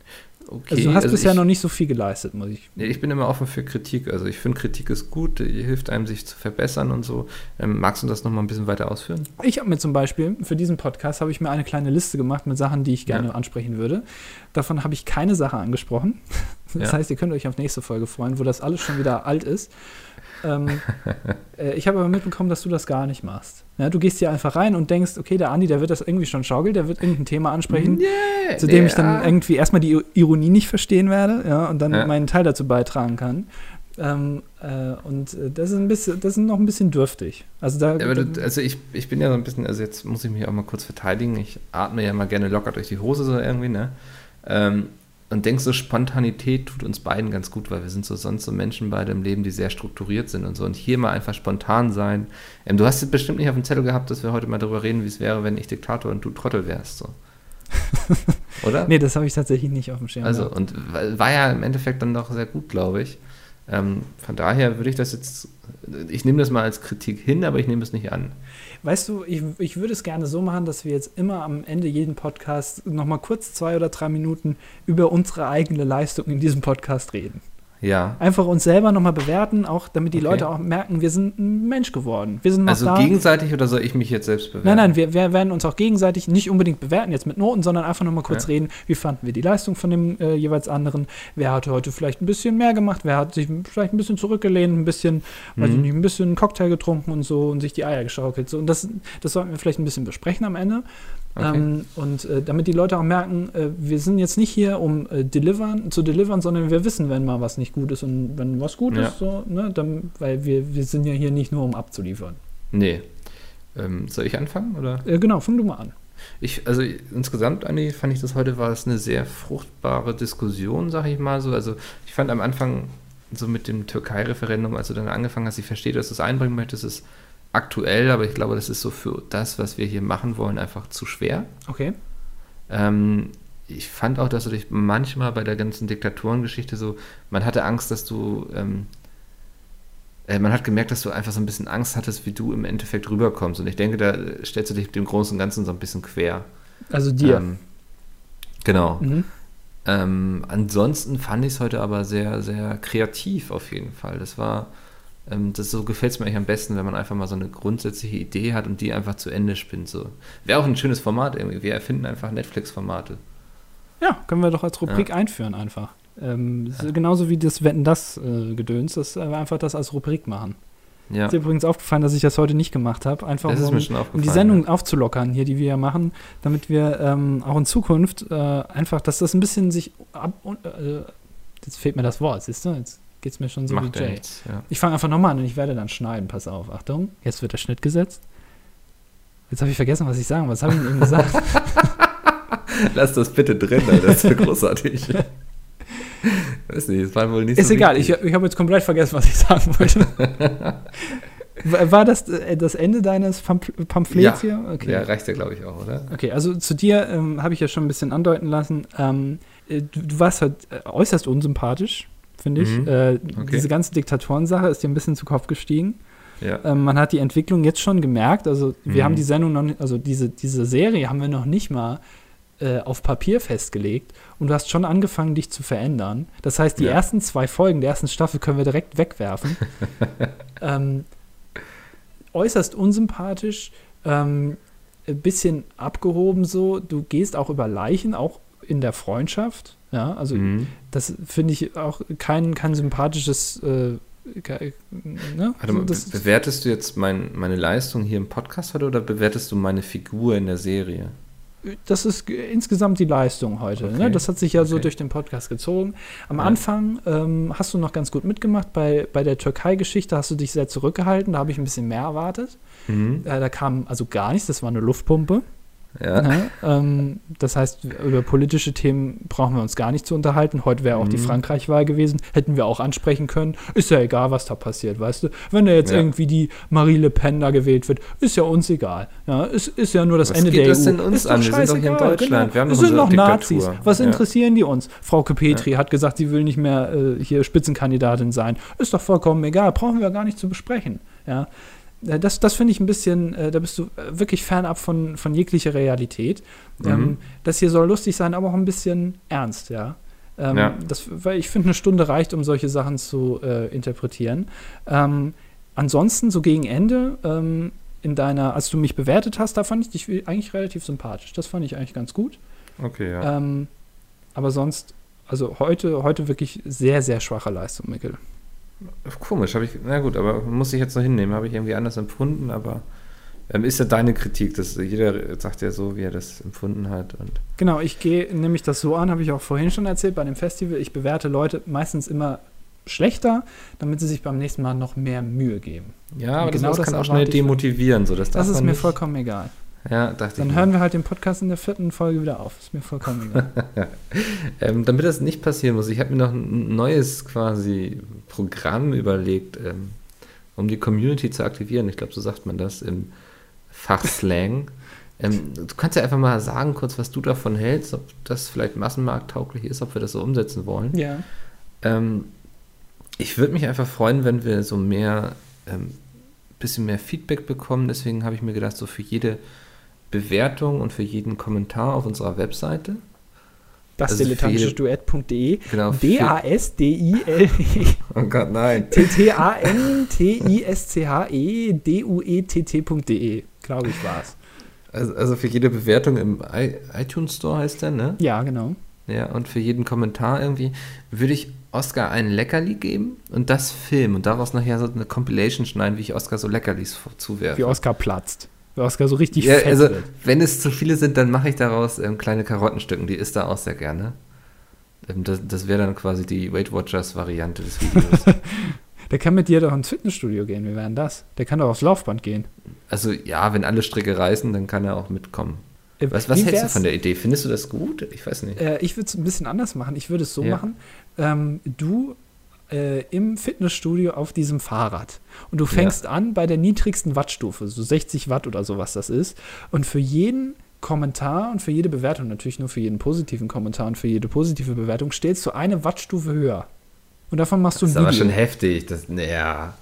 Okay, also du hast also bisher ich, noch nicht so viel geleistet, muss ich.
Ich bin immer offen für Kritik. Also ich finde, Kritik ist gut, hilft einem, sich zu verbessern und so. Ähm, magst du das noch mal ein bisschen weiter ausführen?
Ich habe mir zum Beispiel, für diesen Podcast habe ich mir eine kleine Liste gemacht mit Sachen, die ich gerne ja. ansprechen würde. Davon habe ich keine Sache angesprochen. *laughs* Das ja. heißt, ihr könnt euch auf nächste Folge freuen, wo das alles schon wieder alt ist. Ähm, äh, ich habe aber mitbekommen, dass du das gar nicht machst. Ja, du gehst hier einfach rein und denkst, okay, der Andi, der wird das irgendwie schon schaukeln, der wird irgendein Thema ansprechen, yeah, zu dem yeah. ich dann irgendwie erstmal die Ironie nicht verstehen werde, ja, und dann ja. meinen Teil dazu beitragen kann. Ähm, äh, und äh, das ist ein bisschen, das ist noch ein bisschen dürftig. Also da.
Ja, du, also ich, ich bin ja so ein bisschen, also jetzt muss ich mich auch mal kurz verteidigen. Ich atme ja mal gerne locker durch die Hose so irgendwie, ne? Ähm, und denkst so, Spontanität tut uns beiden ganz gut, weil wir sind so sonst so Menschen beide im Leben, die sehr strukturiert sind und so. Und hier mal einfach spontan sein. Ähm, du hast bestimmt nicht auf dem Zettel gehabt, dass wir heute mal darüber reden, wie es wäre, wenn ich Diktator und du Trottel wärst. So. *laughs*
Oder? nee, das habe ich tatsächlich nicht auf dem Schirm.
Also, gehabt. und war ja im Endeffekt dann doch sehr gut, glaube ich. Ähm, von daher würde ich das jetzt, ich nehme das mal als Kritik hin, aber ich nehme es nicht an.
Weißt du, ich, ich würde es gerne so machen, dass wir jetzt immer am Ende jeden Podcast nochmal kurz zwei oder drei Minuten über unsere eigene Leistung in diesem Podcast reden.
Ja.
Einfach uns selber nochmal bewerten, auch damit die okay. Leute auch merken, wir sind ein Mensch geworden. Wir sind
also
da.
gegenseitig oder soll ich mich jetzt selbst bewerten?
Nein, nein, wir, wir werden uns auch gegenseitig nicht unbedingt bewerten jetzt mit Noten, sondern einfach nochmal kurz ja. reden, wie fanden wir die Leistung von dem äh, jeweils anderen. Wer hat heute vielleicht ein bisschen mehr gemacht, wer hat sich vielleicht ein bisschen zurückgelehnt, ein bisschen, mhm. weiß ich mhm. nicht, ein bisschen einen Cocktail getrunken und so und sich die Eier geschaukelt. So. Und das, das sollten wir vielleicht ein bisschen besprechen am Ende. Okay. Ähm, und äh, damit die Leute auch merken, äh, wir sind jetzt nicht hier, um äh, delivern, zu delivern, sondern wir wissen, wenn mal was nicht gut ist und wenn was gut ja. ist, so, ne, dann, weil wir, wir sind ja hier nicht nur, um abzuliefern.
Nee. Ähm, soll ich anfangen? Oder?
Äh, genau, fang du mal an.
Ich, also insgesamt, Andi, fand ich das heute war es eine sehr fruchtbare Diskussion, sag ich mal so. Also ich fand am Anfang so mit dem Türkei-Referendum, als du dann angefangen hast, ich verstehe, dass du es einbringen möchtest, ist aktuell, aber ich glaube, das ist so für das, was wir hier machen wollen, einfach zu schwer.
Okay.
Ähm, ich fand auch, dass du dich manchmal bei der ganzen Diktatorengeschichte so, man hatte Angst, dass du, ähm, äh, man hat gemerkt, dass du einfach so ein bisschen Angst hattest, wie du im Endeffekt rüberkommst. Und ich denke, da stellst du dich dem Großen und Ganzen so ein bisschen quer.
Also dir. Ähm,
genau. Mhm. Ähm, ansonsten fand ich es heute aber sehr, sehr kreativ auf jeden Fall. Das war, das so gefällt es mir eigentlich am besten, wenn man einfach mal so eine grundsätzliche Idee hat und die einfach zu Ende spinnt. So. Wäre auch ein schönes Format irgendwie. Wir erfinden einfach Netflix-Formate.
Ja, können wir doch als Rubrik ja. einführen einfach. Ähm, ja. Genauso wie das Wetten das äh, Gedöns, dass wir einfach das als Rubrik machen. Ja. Ist dir übrigens aufgefallen, dass ich das heute nicht gemacht habe, einfach um, um, die Sendung ja. aufzulockern, hier, die wir ja machen, damit wir ähm, auch in Zukunft äh, einfach, dass das ein bisschen sich ab. Äh, jetzt fehlt mir das Wort, siehst du? Jetzt geht es mir schon so
Macht
wie
Jay. Nichts, ja.
Ich fange einfach nochmal an und ich werde dann schneiden. Pass auf, Achtung, jetzt wird der Schnitt gesetzt. Jetzt habe ich vergessen, was ich sagen Was habe ich denn eben gesagt? *laughs*
Lass das bitte drin, Alter. das ist großartig. *laughs* Weiß nicht, das war wohl nicht
Ist so egal, wichtig. ich, ich habe jetzt komplett vergessen, was ich sagen wollte. *laughs* War das äh, das Ende deines Pamphlets
ja.
hier?
Okay. Ja, reicht ja, glaube ich, auch, oder?
Okay, also zu dir ähm, habe ich ja schon ein bisschen andeuten lassen. Ähm, äh, du, du, warst halt äh, äußerst unsympathisch, finde ich. Mhm. Äh, okay. Diese ganze Diktatorensache ist dir ein bisschen zu Kopf gestiegen. Ja. Ähm, man hat die Entwicklung jetzt schon gemerkt. Also wir mhm. haben die Sendung noch, nicht, also diese, diese Serie haben wir noch nicht mal äh, auf Papier festgelegt und du hast schon angefangen, dich zu verändern. Das heißt, die ja. ersten zwei Folgen der ersten Staffel können wir direkt wegwerfen. *laughs* ähm, äußerst unsympathisch, ähm, ein bisschen abgehoben so. Du gehst auch über Leichen, auch in der Freundschaft. Ja, also mhm. das finde ich auch kein, kein sympathisches äh,
Ne? Warte mal, also bewertest du jetzt mein, meine Leistung hier im Podcast heute oder bewertest du meine Figur in der Serie?
das ist insgesamt die Leistung heute. Ne? Okay. Ne? Das hat sich ja so durch den Podcast gezogen. Am ja. Anfang ähm, hast du noch ganz gut mitgemacht. Bei, bei der Türkei-Geschichte hast du dich sehr zurückgehalten. Da habe ich ein bisschen mehr erwartet. Mhm. Äh, da kam also gar nichts. Das war eine Luftpumpe. Ja. Ne? Ähm, das heißt, über politische Themen brauchen wir uns gar nicht zu unterhalten. Heute wäre auch mhm. die Frankreich-Wahl gewesen, hätten wir auch ansprechen können. Ist ja egal, was da passiert, weißt du? Wenn da jetzt ja. irgendwie die Marie Le Pen da gewählt wird, ist ja uns egal. Ja, ist, ist ja nur das was Ende
geht
der
das EU. Denn uns an? Wir sind doch hier in Deutschland.
Genau. Wir, wir sind noch Diktatur. Nazis. Was ja. interessieren die uns? Frau Petri hat gesagt, sie will nicht mehr äh, hier Spitzenkandidatin sein. Ist doch vollkommen egal. Brauchen wir gar nicht zu besprechen. Ja. Äh, das, das finde ich ein bisschen, äh, da bist du äh, wirklich fernab von, von jeglicher Realität. Mhm. Ähm, das hier soll lustig sein, aber auch ein bisschen ernst, ja. Ähm, ja. Das, weil ich finde, eine Stunde reicht, um solche Sachen zu äh, interpretieren. Ähm, ansonsten, so gegen Ende, ähm, in deiner, als du mich bewertet hast, da fand ich dich eigentlich relativ sympathisch. Das fand ich eigentlich ganz gut.
Okay, ja.
Ähm, aber sonst, also heute, heute wirklich sehr, sehr schwache Leistung, Mikkel.
Komisch, habe ich, na gut, aber muss ich jetzt noch hinnehmen, habe ich irgendwie anders empfunden, aber ähm, ist ja deine Kritik, dass jeder sagt ja so, wie er das empfunden hat. Und
genau, ich gehe nämlich das so an, habe ich auch vorhin schon erzählt bei dem Festival, ich bewerte Leute meistens immer schlechter, damit sie sich beim nächsten Mal noch mehr Mühe geben.
Ja, aber genau das, das kann auch schnell demotivieren. So,
das das ist mir vollkommen egal.
Ja, dachte
Dann
ich
hören mir. wir halt den Podcast in der vierten Folge wieder auf. Ist mir vollkommen egal. *laughs*
ähm, damit das nicht passieren muss, ich habe mir noch ein neues quasi Programm überlegt, ähm, um die Community zu aktivieren. Ich glaube, so sagt man das im Fachslang. *laughs* ähm, du kannst ja einfach mal sagen, kurz, was du davon hältst, ob das vielleicht massenmarkttauglich ist, ob wir das so umsetzen wollen.
Ja.
Ähm, ich würde mich einfach freuen, wenn wir so mehr, ähm, bisschen mehr Feedback bekommen. Deswegen habe ich mir gedacht, so für jede Bewertung und für jeden Kommentar auf unserer Webseite.
Das also dilettantischeduett.de.
Genau.
D-A-S-D-I-L.
E. *laughs* Oh Gott, nein.
T-T-A-N-T-I-S-C-H-E-D-U-E-T-T.de. Glaube ich, war es.
Also, also für jede Bewertung im iTunes Store heißt der, ne?
Ja, genau.
Ja, und für jeden Kommentar irgendwie würde ich Oscar ein Leckerli geben und das filmen und daraus nachher so eine Compilation schneiden, wie ich Oscar so Leckerlis zuwerfe.
Wie Oscar platzt. Oscar so richtig
ja, fett also, wird. Wenn es zu viele sind, dann mache ich daraus ähm, kleine Karottenstücken. Die isst er auch sehr gerne. Ähm, das, das wäre dann quasi die Weight Watchers Variante des Videos. *laughs*
Der kann mit dir doch ins Fitnessstudio gehen. Wie wäre denn das? Der kann doch aufs Laufband gehen.
Also ja, wenn alle Stricke reißen, dann kann er auch mitkommen. Äh, was, was hältst du von der Idee? Findest du das gut? Ich weiß nicht.
Äh, ich würde es ein bisschen anders machen. Ich würde es so ja. machen. Ähm, du äh, im Fitnessstudio auf diesem Fahrrad. Und du fängst ja. an bei der niedrigsten Wattstufe, so 60 Watt oder so, was das ist. Und für jeden Kommentar und für jede Bewertung, natürlich nur für jeden positiven Kommentar und für jede positive Bewertung, stellst du eine Wattstufe höher. Und davon machst du ein
das ist Video. aber schon heftig. Das, naja.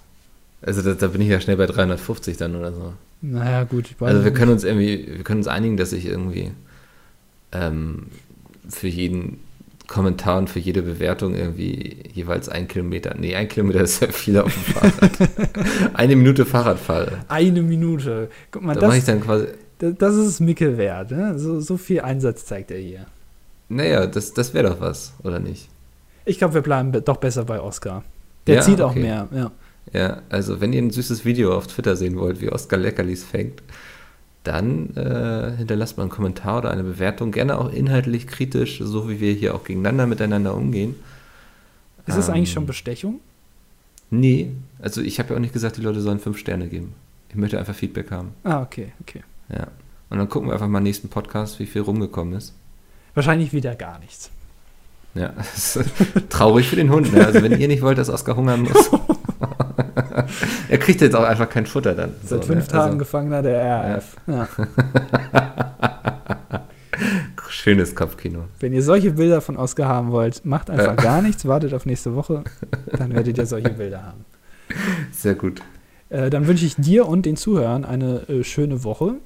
Also da, da, bin ich ja schnell bei 350 dann oder so.
Naja, gut.
Also wir können uns irgendwie, wir können uns einigen, dass ich irgendwie ähm, für jeden Kommentar und für jede Bewertung irgendwie jeweils ein Kilometer. Nee, ein Kilometer ist ja viel auf dem Fahrrad. *laughs* Eine Minute Fahrradfall.
Eine Minute. Guck mal, da das, ich dann quasi, das ist Mickel wert. Ne? So, so viel Einsatz zeigt er hier.
Naja, das, das wäre doch was, oder nicht?
Ich glaube, wir bleiben doch besser bei Oscar. Der ja, zieht auch okay. mehr, ja.
Ja, also wenn ihr ein süßes Video auf Twitter sehen wollt, wie Oscar Leckerlis fängt, dann äh, hinterlasst mal einen Kommentar oder eine Bewertung, gerne auch inhaltlich kritisch, so wie wir hier auch gegeneinander miteinander umgehen.
Ist das ähm, eigentlich schon Bestechung?
Nee, also ich habe ja auch nicht gesagt, die Leute sollen fünf Sterne geben. Ich möchte einfach Feedback haben.
Ah, okay, okay.
Ja. Und dann gucken wir einfach mal im nächsten Podcast, wie viel rumgekommen ist.
Wahrscheinlich wieder gar nichts.
Ja, *laughs* traurig für den Hund. Ne? Also wenn ihr nicht wollt, dass Oskar hungern muss. *laughs* *laughs* er kriegt jetzt auch einfach kein Futter dann.
Seit so, fünf ne? Tagen also, Gefangener der RAF. Ja. *laughs*
Schönes Kopfkino.
Wenn ihr solche Bilder von Oscar haben wollt, macht einfach gar nichts, wartet auf nächste Woche, dann werdet ihr solche Bilder haben.
Sehr gut.
Äh, dann wünsche ich dir und den Zuhörern eine äh, schöne Woche.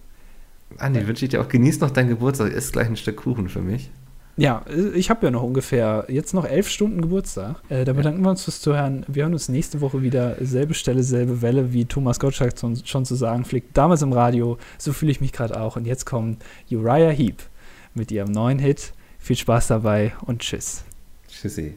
Andi, wünsche ich dir auch. Genieß noch deinen Geburtstag. Isst gleich ein Stück Kuchen für mich.
Ja, äh, ich habe ja noch ungefähr jetzt noch elf Stunden Geburtstag. Äh, da bedanken wir uns fürs Zuhören. Wir hören uns nächste Woche wieder. Selbe Stelle, selbe Welle, wie Thomas Gottschalk schon zu sagen pflegt. Damals im Radio. So fühle ich mich gerade auch. Und jetzt kommt Uriah Heep mit ihrem neuen Hit. Viel Spaß dabei und tschüss.
Tschüssi.